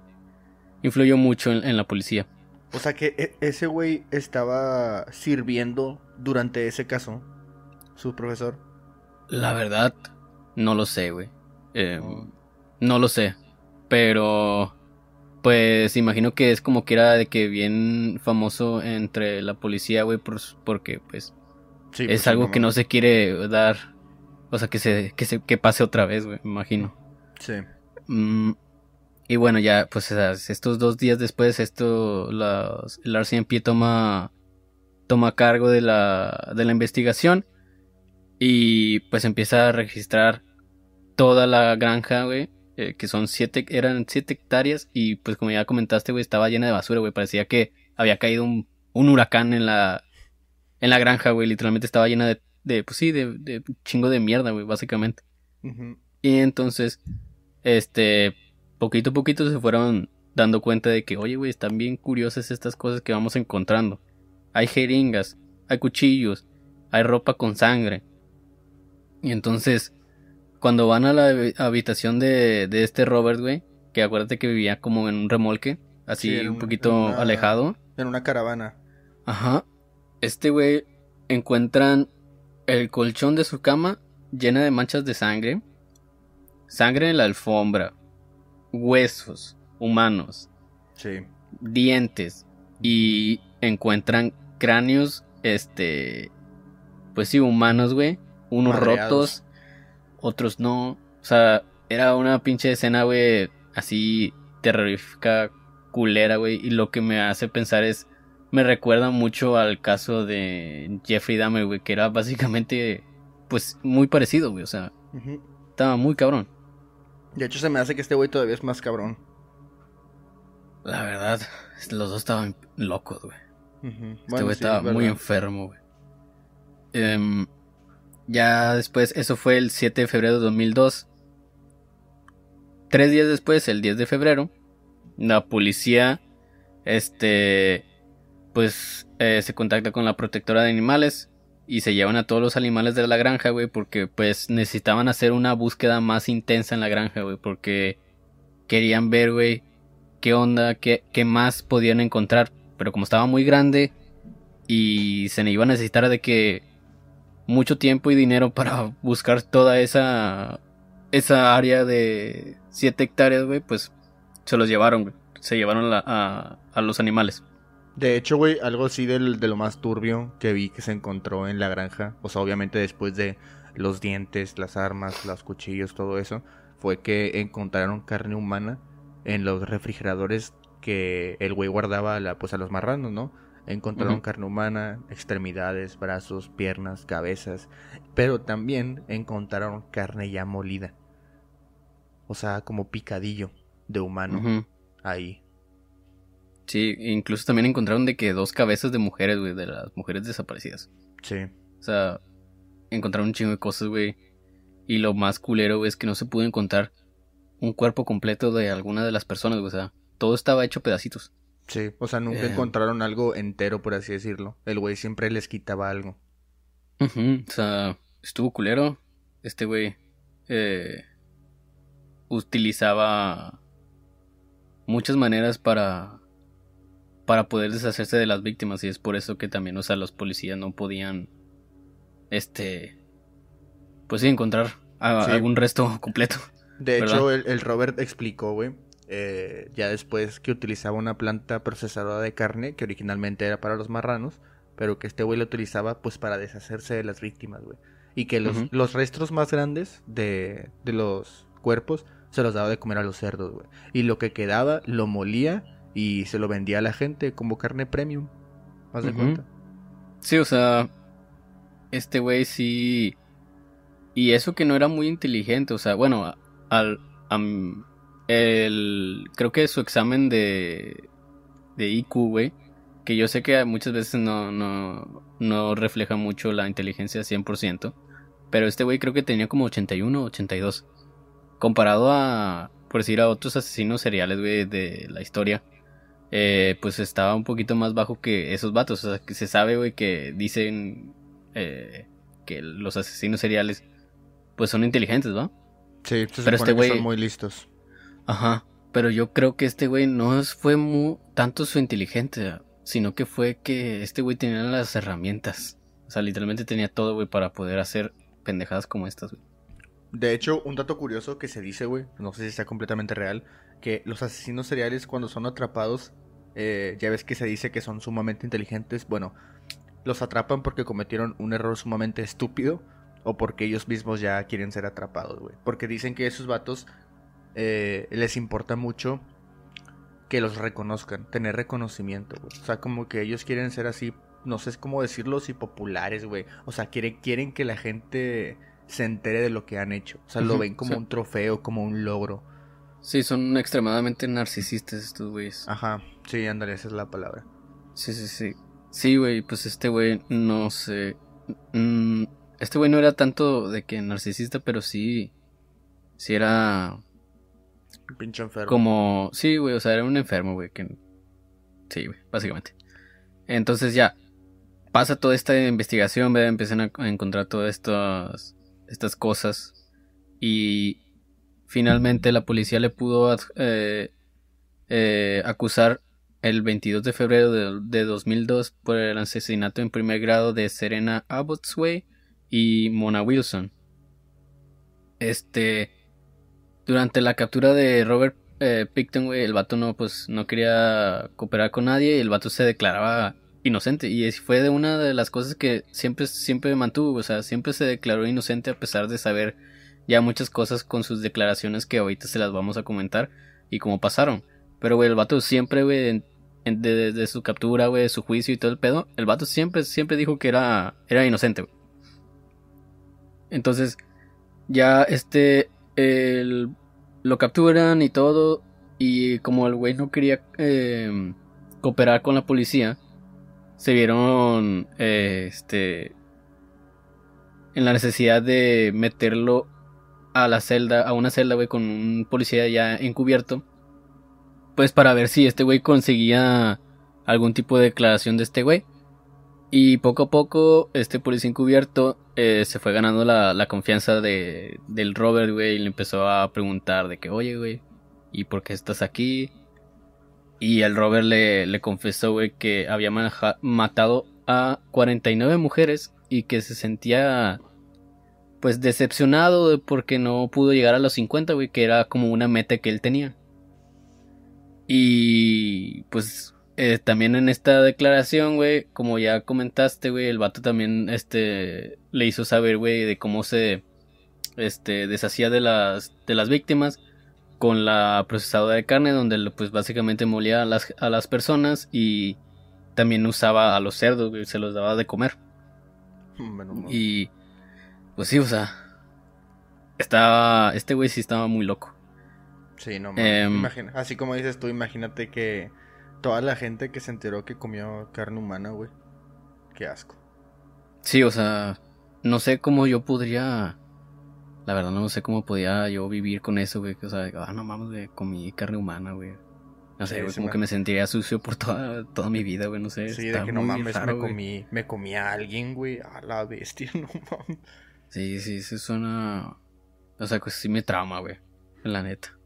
Speaker 2: influyó mucho en la policía.
Speaker 1: O sea que e, ese güey estaba sirviendo durante ese caso su profesor?
Speaker 2: La verdad, no lo sé, güey. Em, oh. No lo sé. Pero, pues imagino que es como que era de que bien famoso entre la policía, güey, porque pues es pues, algo que no se quiere dar. O sea, que se, que se, que pase otra vez, güey, imagino.
Speaker 1: Sí.
Speaker 2: Mm, y bueno, ya, pues estos dos días después, esto, las, el RCMP toma, toma cargo de la, de la investigación y pues empieza a registrar toda la granja, güey. Eh, que son siete, eran siete hectáreas. Y pues como ya comentaste, güey, estaba llena de basura, güey. Parecía que había caído un, un huracán en la, en la granja, güey. Literalmente estaba llena de, de pues sí, de, de chingo de mierda, güey, básicamente. Y entonces, este, poquito a poquito se fueron dando cuenta de que, oye, güey, están bien curiosas estas cosas que vamos encontrando. Hay jeringas, hay cuchillos, hay ropa con sangre. Y entonces, cuando van a la habitación de, de este Robert, güey, que acuérdate que vivía como en un remolque, así un, poquito alejado.
Speaker 1: En una caravana.
Speaker 2: Ajá. Este güey encuentran el colchón de su cama llena de manchas de sangre, sangre en la alfombra, huesos humanos,
Speaker 1: sí.
Speaker 2: dientes y encuentran cráneos, este, pues sí, humanos, güey, unos rotos, otros no, o sea, era una pinche escena, güey, así terrorífica, culera, güey, y lo que me hace pensar es me recuerda mucho al caso de Jeffrey Dahmer, güey, que era básicamente, pues, muy parecido, güey, o sea, estaba muy cabrón.
Speaker 1: De hecho, se me hace que este güey todavía es más cabrón.
Speaker 2: La verdad, los dos estaban locos, güey. Este güey estaba muy enfermo, güey. Em, ya después, eso fue el 7 de febrero de 2002. Tres días después, el 10 de febrero, la policía, este, pues eh, se contacta con la protectora de animales y se llevan a todos los animales de la granja, güey, porque pues necesitaban hacer una búsqueda más intensa en la granja, güey, porque querían ver, güey, qué onda, qué, qué más podían encontrar, pero como estaba muy grande y se iba a necesitar de que mucho tiempo y dinero para buscar toda esa esa área de 7 hectáreas, güey, pues se los llevaron. Se llevaron a, a los animales.
Speaker 1: De hecho, güey, algo así del, de lo más turbio que vi que se encontró en la granja, o sea, obviamente después de los dientes, las armas, los cuchillos, todo eso, fue que encontraron carne humana en los refrigeradores que el güey guardaba a la, pues a los marranos, ¿no? Encontraron carne humana, extremidades, brazos, piernas, cabezas, pero también encontraron carne ya molida. O sea, como picadillo de humano ahí.
Speaker 2: Sí, incluso también encontraron de que dos cabezas de mujeres, güey, de las mujeres desaparecidas.
Speaker 1: Sí.
Speaker 2: O sea, encontraron un chingo de cosas, güey. Y lo más culero, güey, es que no se pudo encontrar un cuerpo completo de alguna de las personas, güey. O sea, todo estaba hecho pedacitos.
Speaker 1: Sí, o sea, nunca eh. encontraron algo entero, por así decirlo. El güey siempre les quitaba algo.
Speaker 2: o sea, estuvo culero. Este güey eh, utilizaba muchas maneras para para poder deshacerse de las víctimas y es por eso que también, o sea, los policías no podían, este, pues sí, encontrar algún resto completo.
Speaker 1: De hecho, el, Robert explicó, güey, eh, ya después que utilizaba una planta procesadora de carne que originalmente era para los marranos, pero que este güey lo utilizaba pues para deshacerse de las víctimas, güey. Y que los, los restos más grandes de, de los cuerpos se los daba de comer a los cerdos, güey. Y lo que quedaba lo molía y se lo vendía a la gente como carne premium. ¿Más de cuenta?
Speaker 2: Sí, o sea, este güey sí. Y eso que no era muy inteligente, o sea, bueno, al. el, creo que su examen de. de IQ, güey. Que yo sé que muchas veces no, no, no refleja mucho la inteligencia 100%. Pero este güey creo que tenía como 81 82. Comparado a, por decir, a otros asesinos seriales, güey, de la historia eh, pues estaba un poquito más bajo que esos vatos. O sea, que se sabe, güey, que dicen eh, que los asesinos seriales, pues son inteligentes, ¿no?
Speaker 1: Sí, se pero este güey son muy listos.
Speaker 2: Ajá, pero yo creo que este güey no fue muy, tanto su inteligencia, sino que fue que este güey tenía las herramientas. O sea, literalmente tenía todo, güey, para poder hacer pendejadas como estas, güey.
Speaker 1: De hecho, un dato curioso que se dice, güey, no sé si está completamente real, que los asesinos seriales cuando son atrapados, eh, ya ves que se dice que son sumamente inteligentes, bueno, los atrapan porque cometieron un error sumamente estúpido o porque ellos mismos ya quieren ser atrapados, güey. Porque dicen que esos vatos eh, les importa mucho que los reconozcan, tener reconocimiento, güey. O sea, como que ellos quieren ser así, no sé cómo decirlo, si populares, güey. O sea, quieren, quieren que la gente se entere de lo que han hecho. O sea, lo ven como un trofeo, como un logro.
Speaker 2: Sí, son extremadamente narcisistas estos güeyes.
Speaker 1: Ajá, sí, ándale, esa es la palabra.
Speaker 2: Sí, sí, sí. Sí, güey, pues este güey no sé. Mm, este güey no era tanto de que narcisista, pero sí. Sí era.
Speaker 1: Un pinche enfermo.
Speaker 2: Como, sí, güey, o sea, era un enfermo, güey, que... Sí, güey, básicamente. Entonces ya, pasa toda esta investigación, ¿verdad? empiezan a encontrar todas estas, estas cosas y finalmente la policía le pudo eh, eh, acusar el 22 de febrero de, de, 2002 por el asesinato en primer grado de Serena Abbotsway y Mona Wilson. Este, durante la captura de Robert eh, el vato no, pues, no quería cooperar con nadie y el vato se declaraba inocente y fue de una de las cosas que siempre, siempre mantuvo, o sea, siempre se declaró inocente a pesar de saber ya muchas cosas con sus declaraciones que ahorita se las vamos a comentar y cómo pasaron. Pero, güey, el vato siempre, güey, desde su captura, güey, su juicio y todo el pedo, el vato siempre, siempre dijo que era, era inocente, güey. Entonces, ya este, lo capturan y todo, y como el güey no quería eh, cooperar con la policía, se vieron, eh, este, en la necesidad de meterlo a la celda, a una celda, güey, con un policía ya encubierto pues para ver si este güey conseguía algún tipo de declaración de este güey. Y poco a poco, este policía encubierto eh, se fue ganando la, confianza de, del Robert, güey, y le empezó a preguntar de que, oye, güey, ¿y por qué estás aquí? Y el Robert le, le confesó, güey, que había matado a 49 mujeres y que se sentía, pues, decepcionado porque no pudo llegar a los 50, güey, que era como una meta que él tenía. Y pues eh, también en esta declaración, güey, como ya comentaste, güey, el vato también este le hizo saber, güey, de cómo se este deshacía de las de las víctimas con la procesadora de carne donde pues básicamente molía a las, a las personas y también usaba a los cerdos, güey, se los daba de comer. y pues sí, o sea, estaba este güey sí estaba muy loco.
Speaker 1: Sí, no em, Así como dices tú, imagínate que toda la gente que se enteró que comió carne humana, güey. Qué asco.
Speaker 2: Sí, o sea, no sé cómo yo podría. La verdad, no sé cómo podía yo vivir con eso, güey. O sea, ah, no mames, güey, comí carne humana, güey. No sé, güey, como que me sentiría sucio por toda, toda mi vida, güey, no sé.
Speaker 1: Sí, de que no mames, me comí, me comí a alguien, güey, a la bestia, no mames.
Speaker 2: Sí, sí, sí suena... O sea, pues sí me trauma, güey, la neta.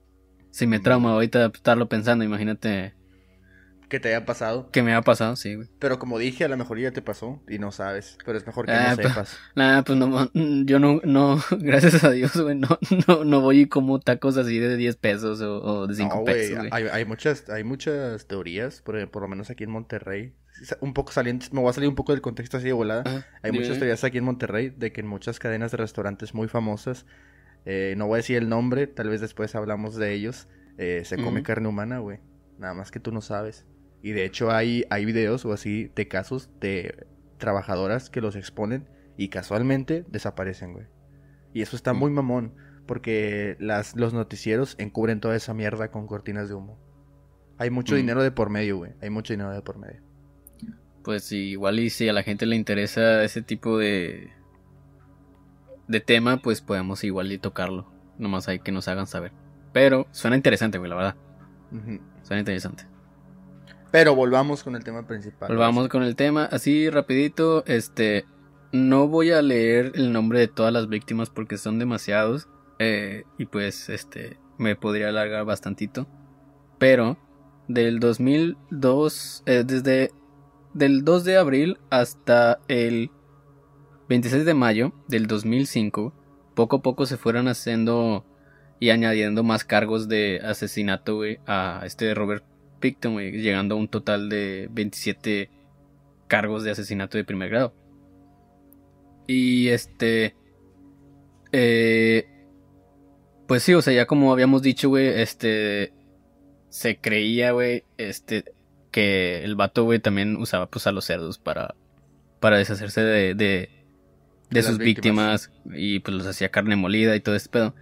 Speaker 2: Si me trauma ahorita estarlo pensando, imagínate.
Speaker 1: Que te haya pasado.
Speaker 2: Que me haya pasado, sí, güey.
Speaker 1: Pero como dije, a lo mejor ya te pasó y no sabes. Pero es mejor que ah, no sepas.
Speaker 2: Nada, pues no, yo no, no, gracias a Dios, güey, no, no, no voy y como tacos así de 10 pesos o, de 5 pesos, güey.
Speaker 1: Hay, hay, muchas, hay muchas teorías, por, por lo menos aquí en Monterrey. Un poco saliendo, me voy a salir un poco del contexto así de volada. hay muchas teorías aquí en Monterrey de que en muchas cadenas de restaurantes muy famosas eh, no voy a decir el nombre, tal vez después hablamos de ellos. Eh, se come carne humana, güey. Nada más que tú no sabes. Y de hecho hay, hay videos o así de casos de trabajadoras que los exponen y casualmente desaparecen, güey. Y eso está muy mamón, porque las, los noticieros encubren toda esa mierda con cortinas de humo. Hay mucho dinero de por medio, güey. Hay mucho dinero de por medio.
Speaker 2: Pues igual y si a la gente le interesa ese tipo de, de tema, pues podemos igual y tocarlo. Nomás hay que nos hagan saber. Pero suena interesante, güey, la verdad. Suena interesante.
Speaker 1: Pero volvamos con el tema principal.
Speaker 2: Volvamos con el tema, así rapidito, este, no voy a leer el nombre de todas las víctimas porque son demasiados eh, y pues, este, me podría alargar bastantito. Pero del 2002, eh, desde del 2 de abril hasta el 26 de mayo del 2005, poco a poco se fueron haciendo y añadiendo más cargos de asesinato, a este Robert Picton, llegando a un total de 27 cargos de asesinato de primer grado. Y este. Eh, pues sí, o sea, ya como habíamos dicho, güey, este. Se creía, güey, este. Que el vato, güey, también usaba, pues, a los cerdos para. Para deshacerse de, de de, sus víctimas. y pues los hacía carne molida y todo este pedo.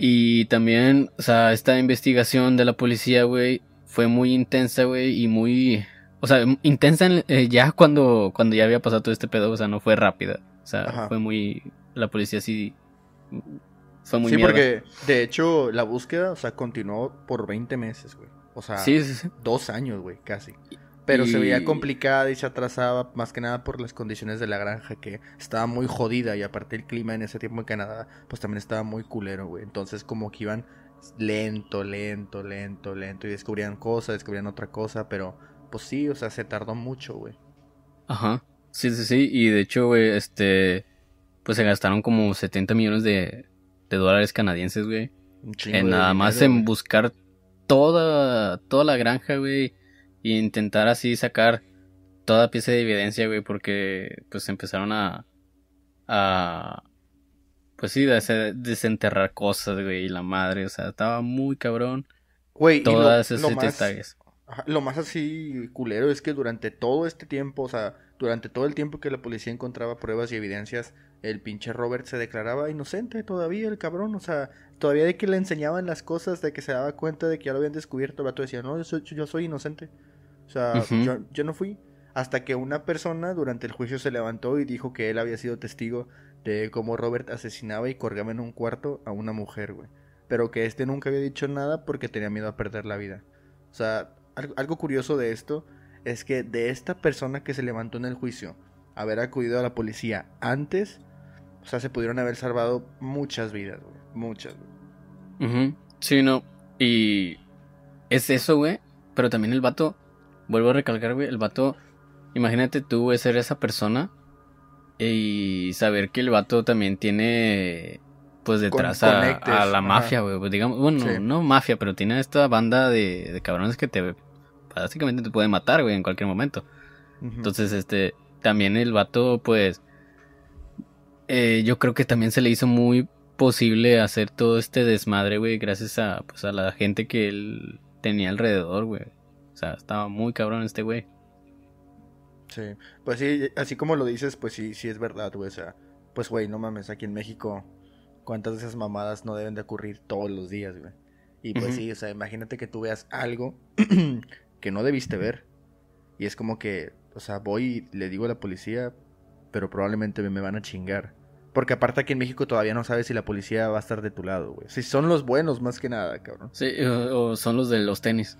Speaker 2: Y también, o sea, esta investigación de la policía, güey, fue muy intensa, güey, y muy... O sea, intensa eh, ya cuando, cuando ya había pasado todo este pedo, o sea, no fue rápida. O sea, fue muy... La policía sí Fue muy
Speaker 1: Sí,
Speaker 2: mierda.
Speaker 1: porque de hecho la búsqueda, o sea, continuó por 20 meses, güey. O sea,
Speaker 2: Sí, sí, sí.
Speaker 1: dos años, güey, casi. Pero se veía complicada y se atrasaba más que nada por las condiciones de la granja que estaba muy jodida y aparte el clima en ese tiempo en Canadá pues también estaba muy culero, güey. Entonces como que iban lento, lento, lento, lento y descubrían cosas, descubrían otra cosa, pero pues sí, o sea, se tardó mucho, güey.
Speaker 2: Ajá. Sí, sí, sí. Y de hecho, güey, este. Pues se gastaron como 70 millones de, de dólares canadienses, güey. En nada más en buscar toda, toda la granja, güey. Y intentar así sacar toda pieza de evidencia, güey. Porque pues empezaron a. a pues sí, des- desenterrar cosas, güey. Y la madre, o sea, estaba muy cabrón.
Speaker 1: Güey,
Speaker 2: Todas esas detalles.
Speaker 1: Lo más así culero es que durante todo este tiempo, o sea, durante todo el tiempo que la policía encontraba pruebas y evidencias, el pinche Robert se declaraba inocente todavía, el cabrón, o sea, todavía de que le enseñaban las cosas, de que se daba cuenta de que ya lo habían descubierto, el vato decía, no, yo soy, yo soy inocente, o sea, yo, yo no fui, hasta que una persona durante el juicio se levantó y dijo que él había sido testigo de cómo Robert asesinaba y colgaba en un cuarto a una mujer, güey, pero que este nunca había dicho nada porque tenía miedo a perder la vida. O sea, algo curioso de esto es que de esta persona que se levantó en el juicio, haber acudido a la policía antes, o sea, se pudieron haber salvado muchas vidas, güey. Muchas, güey.
Speaker 2: Sí, no. Y es eso, güey. Pero también el vato, vuelvo a recalcar, güey, el vato, imagínate tú, güey, ser esa persona y saber que el vato también tiene, pues, detrás a, la mafia, güey. Pues, digamos, bueno,
Speaker 1: Sí.
Speaker 2: no mafia, pero tiene esta banda de, de cabrones que te, básicamente te pueden matar, güey, en cualquier momento. Entonces, este, también el vato, pues, eh, yo creo que también se le hizo muy posible hacer todo este desmadre, güey, gracias a, pues, a la gente que él tenía alrededor, güey. O sea, estaba muy cabrón este güey.
Speaker 1: Sí, pues sí, así como lo dices, pues sí, sí es verdad, güey. O sea, pues güey, no mames, aquí en México, ¿cuántas de esas mamadas no deben de ocurrir todos los días, güey? Y pues sí, o sea, imagínate que tú veas algo que no debiste ver. Y es como que, o sea, voy y le digo a la policía, pero probablemente me, me van a chingar. Porque aparte aquí en México todavía no sabes si la policía va a estar de tu lado, güey. Si son los buenos más que nada, cabrón.
Speaker 2: Sí, o, o son los de los tenis.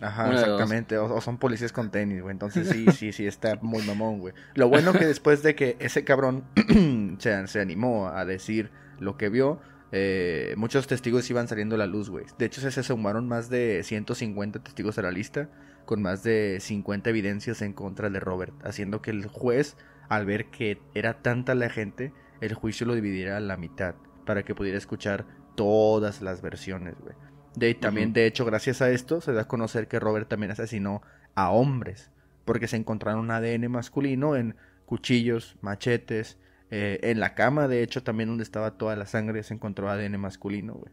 Speaker 1: Ajá,
Speaker 2: Una
Speaker 1: exactamente. O, o son policías con tenis, güey. Entonces sí, sí, sí, está muy mamón, güey. Lo bueno que después de que ese cabrón se, se animó a decir lo que vio, eh, muchos testigos iban saliendo a la luz, güey. De hecho, se, se sumaron más de 150 testigos a la lista, con más de 50 evidencias en contra de Robert, haciendo que el juez, al ver que era tanta la gente, el juicio lo dividiera a la mitad, para que pudiera escuchar todas las versiones, güey. De, también, de hecho, gracias a esto, se da a conocer que Robert también asesinó a hombres, porque se encontraron ADN masculino en cuchillos, machetes, eh, en la cama, de hecho, también donde estaba toda la sangre, se encontró ADN masculino, güey.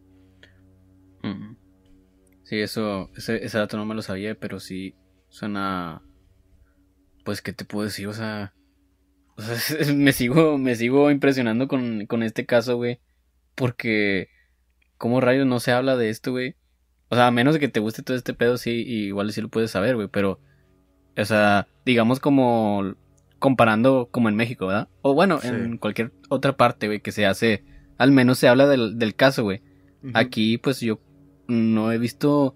Speaker 2: Sí, eso, ese, ese dato no me lo sabía, pero sí suena, pues, ¿qué te puedo decir? O sea, o sea, me sigo, me sigo impresionando con, con este caso, güey, porque, ¿cómo rayos no se habla de esto, güey? O sea, a menos de que te guste todo este pedo, sí, y igual sí lo puedes saber, güey, pero, o sea, digamos como comparando como en México, ¿verdad? O bueno,
Speaker 1: Sí.
Speaker 2: en cualquier otra parte, güey, que se hace, al menos se habla del, del caso, güey. Aquí, pues yo no he visto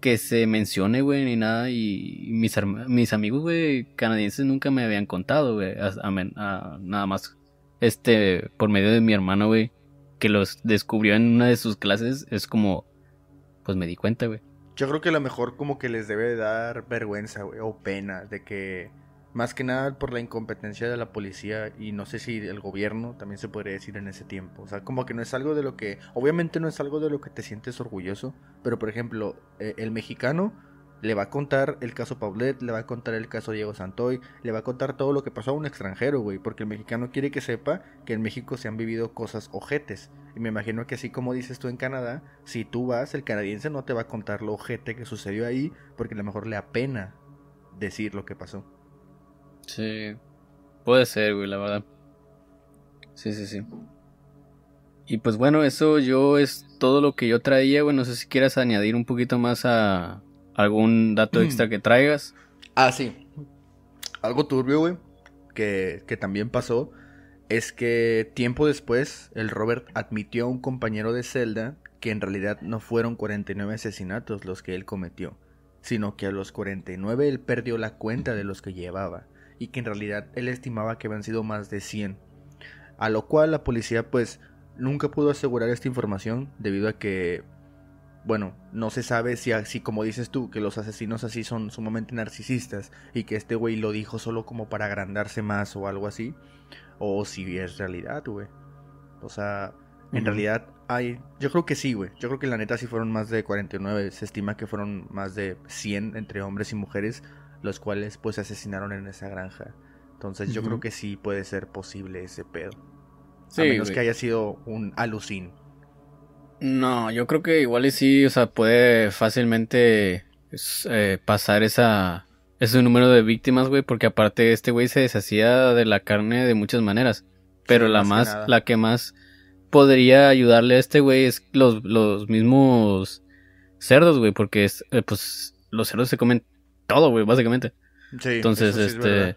Speaker 2: que se mencione, güey, ni nada. Y mis, mis amigos, güey, canadienses nunca me habían contado, güey. nada más, este, por medio de mi hermano, güey, que los descubrió en una de sus clases. Es como, pues me di cuenta, güey.
Speaker 1: Yo creo que a lo mejor como que les debe dar vergüenza, güey, o pena de que más que nada por la incompetencia de la policía y no sé si el gobierno también se podría decir en ese tiempo. O sea, como que no es algo de lo que, obviamente no es algo de lo que te sientes orgulloso, pero por ejemplo, eh, el mexicano le va a contar el caso Paulet, le va a contar el caso Diego Santoy, le va a contar todo lo que pasó a un extranjero, güey, porque el mexicano quiere que sepa que en México se han vivido cosas ojetes. Y me imagino que así como dices tú en Canadá, si tú vas, el canadiense no te va a contar lo ojete que sucedió ahí, porque a lo mejor le apena decir lo que pasó.
Speaker 2: Sí, puede ser, güey, la verdad. Sí, sí, sí. Y pues bueno, eso yo es todo lo que yo traía, güey. No sé si quieras añadir un poquito más a algún dato extra que traigas.
Speaker 1: Ah, sí. Algo turbio, güey, que, que también pasó, es que tiempo después el Robert admitió a un compañero de celda que en realidad no fueron 49 asesinatos los que él cometió, sino que a los 49 él perdió la cuenta de los que llevaba y que en realidad él estimaba que habían sido más de 100. A lo cual la policía pues nunca pudo asegurar esta información debido a que bueno, no se sabe si así como dices tú, que los asesinos así son sumamente narcisistas y que este güey lo dijo solo como para agrandarse más o algo así, o si es realidad, güey. O sea, en realidad hay, yo creo que sí, güey. Yo creo que la neta sí fueron más de 49, se estima que fueron más de 100 entre hombres y mujeres, los cuales pues asesinaron en esa granja. Entonces yo creo que sí puede ser posible ese pedo. a menos que haya sido un alucín.
Speaker 2: No, yo creo que igual y sí, o sea, puede fácilmente eh, pasar esa ese número de víctimas, güey, porque aparte este güey se deshacía de la carne de muchas maneras. Pero la más, la que más podría ayudarle a este güey es los, los mismos cerdos, güey, porque es, eh, pues los cerdos se comen todo, güey, básicamente. Sí, Entonces, este,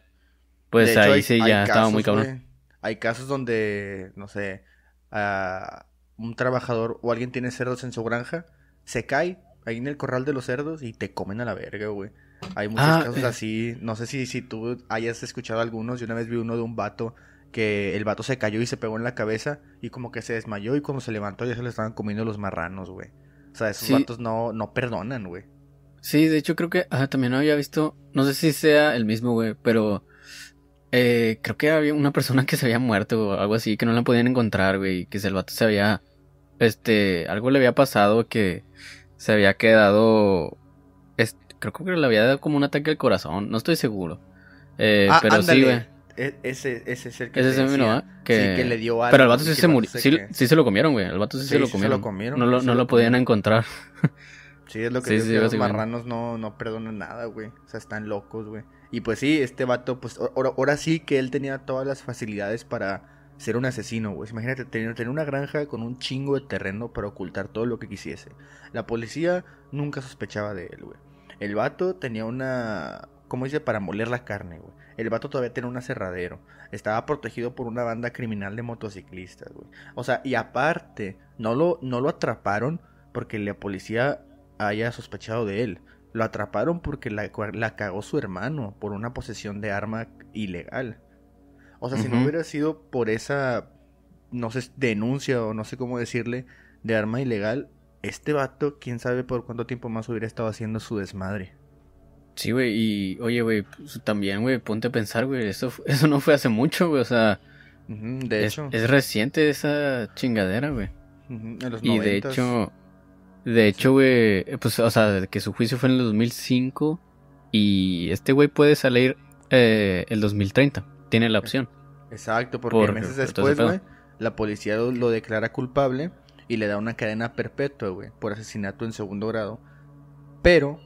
Speaker 2: pues ahí sí ya estaba muy cabrón.
Speaker 1: hay casos donde, no sé, uh, un trabajador o alguien tiene cerdos en su granja, se cae ahí en el corral de los cerdos y te comen a la verga, güey. Hay muchos ah, casos eh. así. No sé si, si tú hayas escuchado algunos. Yo una vez vi uno de un vato que el vato se cayó y se pegó en la cabeza y como que se desmayó y cuando se levantó ya se le estaban comiendo los marranos, güey. O sea, esos vatos no, no perdonan, güey.
Speaker 2: Sí, de hecho creo que ah, también había visto, no sé si sea el mismo, güey, pero eh, creo que había una persona que se había muerto o algo así, que no la podían encontrar, güey, que el vato se había este, algo le había pasado que se había quedado, creo que le había dado como un ataque al corazón, no estoy seguro. Eh, ah, pero sí, güey.
Speaker 1: E, ese, ese es el que,
Speaker 2: ese ¿no? que...
Speaker 1: que le dio algo.
Speaker 2: Pero el vato sí se murió. Sí, se lo comieron, güey. El vato sí, se lo comieron. No, lo, no lo, podían encontrar.
Speaker 1: Sí, es lo que sí, los marranos no, no perdonan nada, güey. O sea, están locos, güey. Y pues sí, este vato, pues ahora, ahora sí que él tenía todas las facilidades para ser un asesino, güey. Imagínate tener, tener una granja con un chingo de terreno para ocultar todo lo que quisiese. La policía nunca sospechaba de él, güey. El vato tenía una... ¿Cómo dice? Para moler la carne, güey. El vato todavía tenía un aserradero. Estaba protegido por una banda criminal de motociclistas, güey. O sea, y aparte, no lo, no lo atraparon porque la policía haya sospechado de él. Lo atraparon porque la, la cagó su hermano por una posesión de arma ilegal. O sea, si no hubiera sido por esa, no sé, denuncia o no sé cómo decirle, de arma ilegal, este vato, quién sabe por cuánto tiempo más hubiera estado haciendo su desmadre.
Speaker 2: Sí, güey, y oye, güey, pues, también, güey, ponte a pensar, güey, eso, eso no fue hace mucho, güey, o sea, de hecho. Es reciente esa chingadera, güey. en los y de hecho, de hecho, güey, pues, o sea, que su juicio fue en el 2005 y este güey puede salir eh, el 2030 tiene la opción.
Speaker 1: Exacto, porque meses después, güey, la policía lo, declara culpable y le da una cadena perpetua, güey, por asesinato en segundo grado. Pero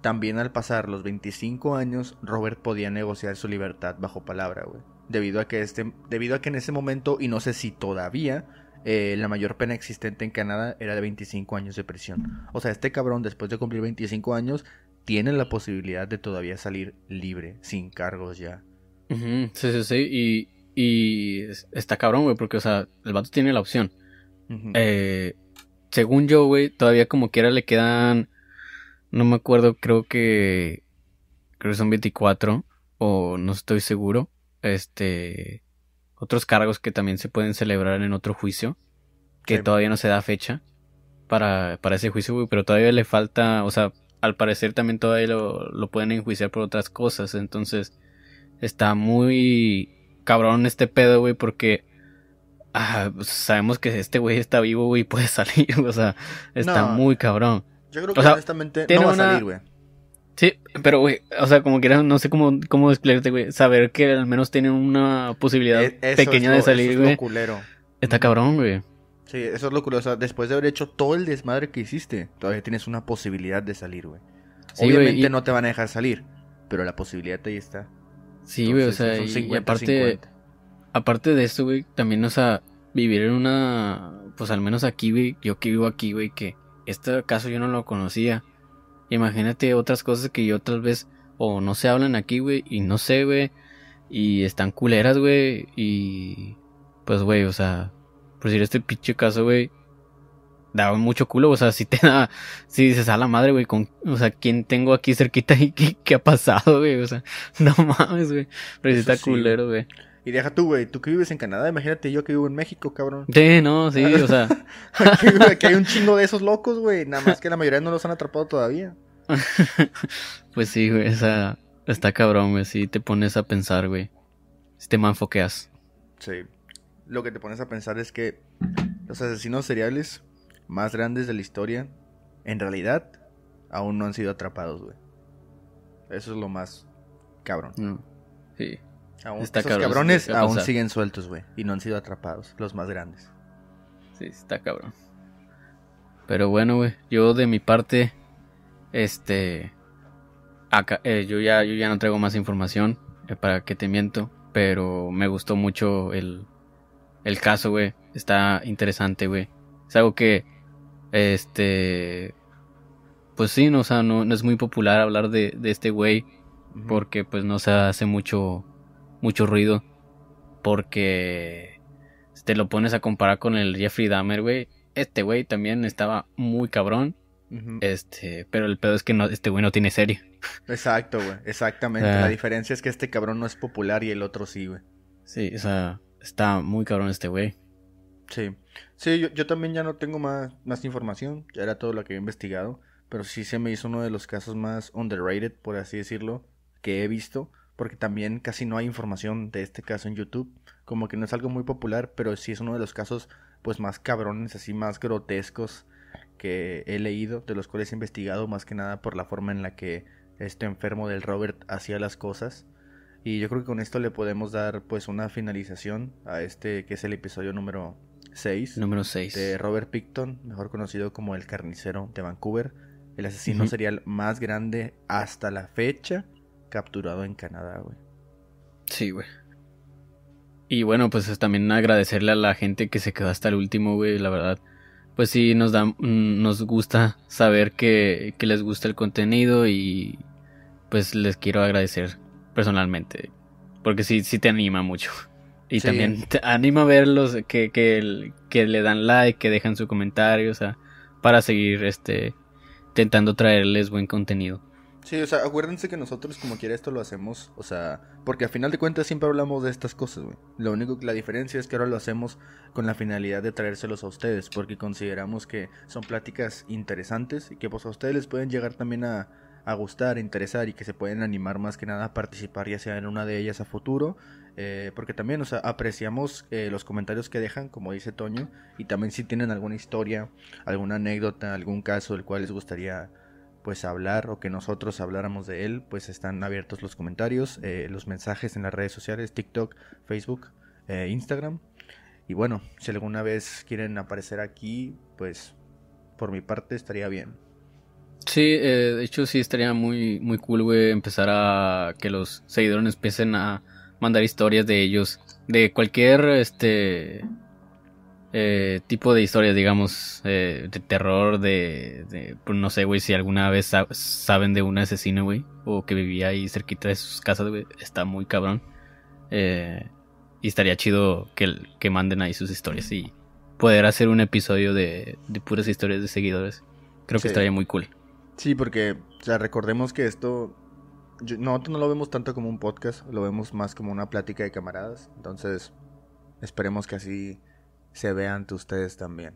Speaker 1: también al pasar los 25 años, Robert podía negociar su libertad bajo palabra, güey. Debido a que este, debido a que en ese momento y no sé si todavía eh, la mayor pena existente en Canadá era de 25 años de prisión. O sea, este cabrón después de cumplir 25 años tiene la posibilidad de todavía salir libre, sin cargos ya.
Speaker 2: Sí, sí, sí. Y, y está cabrón, güey, porque, o sea, el vato tiene la opción. eh, según yo, güey, todavía como quiera le quedan. No me acuerdo, creo que. Creo que son 24. O no estoy seguro. Este. Otros cargos que también se pueden celebrar en otro juicio. Que todavía no se da fecha. Para, para ese juicio, güey. Pero todavía le falta. O sea, al parecer también todavía lo, lo pueden enjuiciar por otras cosas. Entonces está muy cabrón este pedo, güey, porque ah, pues, sabemos que este güey está vivo, güey, y puede salir, o sea, está muy cabrón.
Speaker 1: Yo creo que honestamente no va a salir, güey.
Speaker 2: Sí, pero, güey, o sea, como quieras, no sé cómo, cómo explicarte, güey. Saber que al menos tiene una posibilidad e-, pequeña de salir, eso es. Está cabrón, güey.
Speaker 1: Sí, eso es lo culero. O sea, después de haber hecho todo el desmadre que hiciste, todavía tienes una posibilidad de salir, güey. Obviamente no te van a dejar salir, pero la posibilidad ahí está.
Speaker 2: Sí, güey, o sea, y, aparte, aparte de esto, güey, también, o sea, vivir en una, pues al menos aquí, güey, yo que vivo aquí, güey, que este caso yo no lo conocía. Imagínate otras cosas que yo tal vez, o no se hablan aquí, güey, y no sé, güey, Y están culeras, güey. Y pues, güey, o sea, por decir este pinche caso, güey, daba mucho culo, o sea, si te da, si dices a la madre, güey, con, o sea, ¿quién tengo aquí cerquita y qué, qué ha pasado, güey? O sea, no mames, güey, pero si está
Speaker 1: sí.
Speaker 2: culero, güey.
Speaker 1: Y deja tú, güey, tú que vives en Canadá, imagínate yo que vivo en México, cabrón.
Speaker 2: Sí, no, sí, o sea,
Speaker 1: Aquí, aquí hay un chingo de esos locos, güey. Nada más que la mayoría no los han atrapado todavía.
Speaker 2: pues sí, güey, o sea, está cabrón, güey, si te pones a pensar, güey. Si te manfoqueas.
Speaker 1: Sí. Lo que te pones a pensar es que los asesinos seriales más grandes de la historia, en realidad, aún no han sido atrapados, güey. Eso es lo más cabrón.
Speaker 2: No, sí.
Speaker 1: Aún,
Speaker 2: Está
Speaker 1: esos
Speaker 2: cabrón,
Speaker 1: cabrones aún siguen sueltos, güey. Y no han sido atrapados, los más grandes.
Speaker 2: Sí, está cabrón. Pero bueno, güey, yo de mi parte, este, acá, eh, yo ya, yo ya no traigo más información, eh, para que te miento, pero me gustó mucho el, el caso, güey, está interesante, güey. Es algo que, este, pues sí, no, o sea, no, no es muy popular hablar de, de este güey, porque pues no se hace mucho mucho ruido porque si te lo pones a comparar con el Jeffrey Dahmer, güey, este güey también estaba muy cabrón, este, pero el pedo es que no, este güey no tiene serie.
Speaker 1: Exacto, güey. Exactamente.
Speaker 2: Ah.
Speaker 1: La diferencia es que este cabrón no es popular y el otro sí, güey.
Speaker 2: Sí, o sea, está muy cabrón este güey.
Speaker 1: Sí. Sí, yo, yo también ya no tengo más, más información. Ya era todo lo que había investigado. Pero sí se me hizo uno de los casos más underrated, por así decirlo, que he visto. Porque también casi no hay información de este caso en YouTube. Como que no es algo muy popular, pero sí es uno de los casos pues más cabrones, así más grotescos que he leído, de los cuales he investigado más que nada por la forma en la que este enfermo del Robert hacía las cosas. Y yo creo que con esto le podemos dar pues una finalización a este que es el episodio número 6
Speaker 2: Número 6.
Speaker 1: de Robert Picton, mejor conocido como el carnicero de Vancouver, el asesino serial más grande hasta la fecha capturado en Canadá, güey.
Speaker 2: Sí, güey. Y bueno, pues es también agradecerle a la gente que se quedó hasta el último, güey, la verdad. Pues sí, nos da, mm, nos gusta saber que, que les gusta el contenido y pues les quiero agradecer personalmente. Porque sí, sí te anima mucho. Y
Speaker 1: Sí.
Speaker 2: también te anima a verlos que, que le dan like, que dejan su comentario, o sea, para seguir este intentando traerles buen contenido.
Speaker 1: Sí, o sea, acuérdense que nosotros como quiera esto lo hacemos, o sea, porque a final de cuentas siempre hablamos de estas cosas, güey. Lo único que la diferencia es que ahora lo hacemos con la finalidad de traérselos a ustedes, porque consideramos que son pláticas interesantes y que pues a ustedes les pueden llegar también a, gustar, a interesar y que se pueden animar más que nada a participar ya sea en una de ellas a futuro, eh, porque también, o sea, apreciamos eh, los comentarios que dejan, como dice Toño, y también si tienen alguna historia, alguna anécdota, algún caso del cual les gustaría pues hablar o que nosotros habláramos de él, pues están abiertos los comentarios, eh, los mensajes en las redes sociales, TikTok, Facebook, eh, Instagram. Y bueno, si alguna vez quieren aparecer aquí, pues por mi parte estaría bien.
Speaker 2: Sí, eh, de hecho sí estaría muy, muy cool, güey, empezar a que los seguidores empiecen a mandar historias de ellos, de cualquier, este, eh, tipo de historias, digamos, eh, de terror, de, de, pues, no sé, güey, si alguna vez sa- saben de un asesino, güey, o que vivía ahí cerquita de sus casas, güey, está muy cabrón. Eh, y estaría chido que, que manden ahí sus historias y poder hacer un episodio de, de puras historias de seguidores. Creo que estaría muy cool.
Speaker 1: Sí, porque, o sea, recordemos que esto, yo- nosotros no lo vemos tanto como un podcast, lo vemos más como una plática de camaradas. Entonces, esperemos que así se vean ante ustedes también.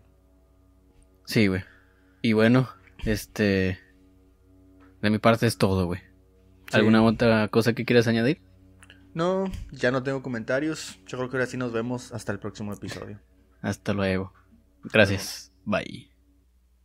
Speaker 2: Sí, güey. Y bueno, este. De mi parte es todo, güey.
Speaker 1: Sí.
Speaker 2: ¿Alguna otra cosa que quieras añadir?
Speaker 1: No, ya no tengo comentarios. Yo creo que ahora sí nos vemos hasta el próximo episodio.
Speaker 2: Hasta luego. Gracias. Bye.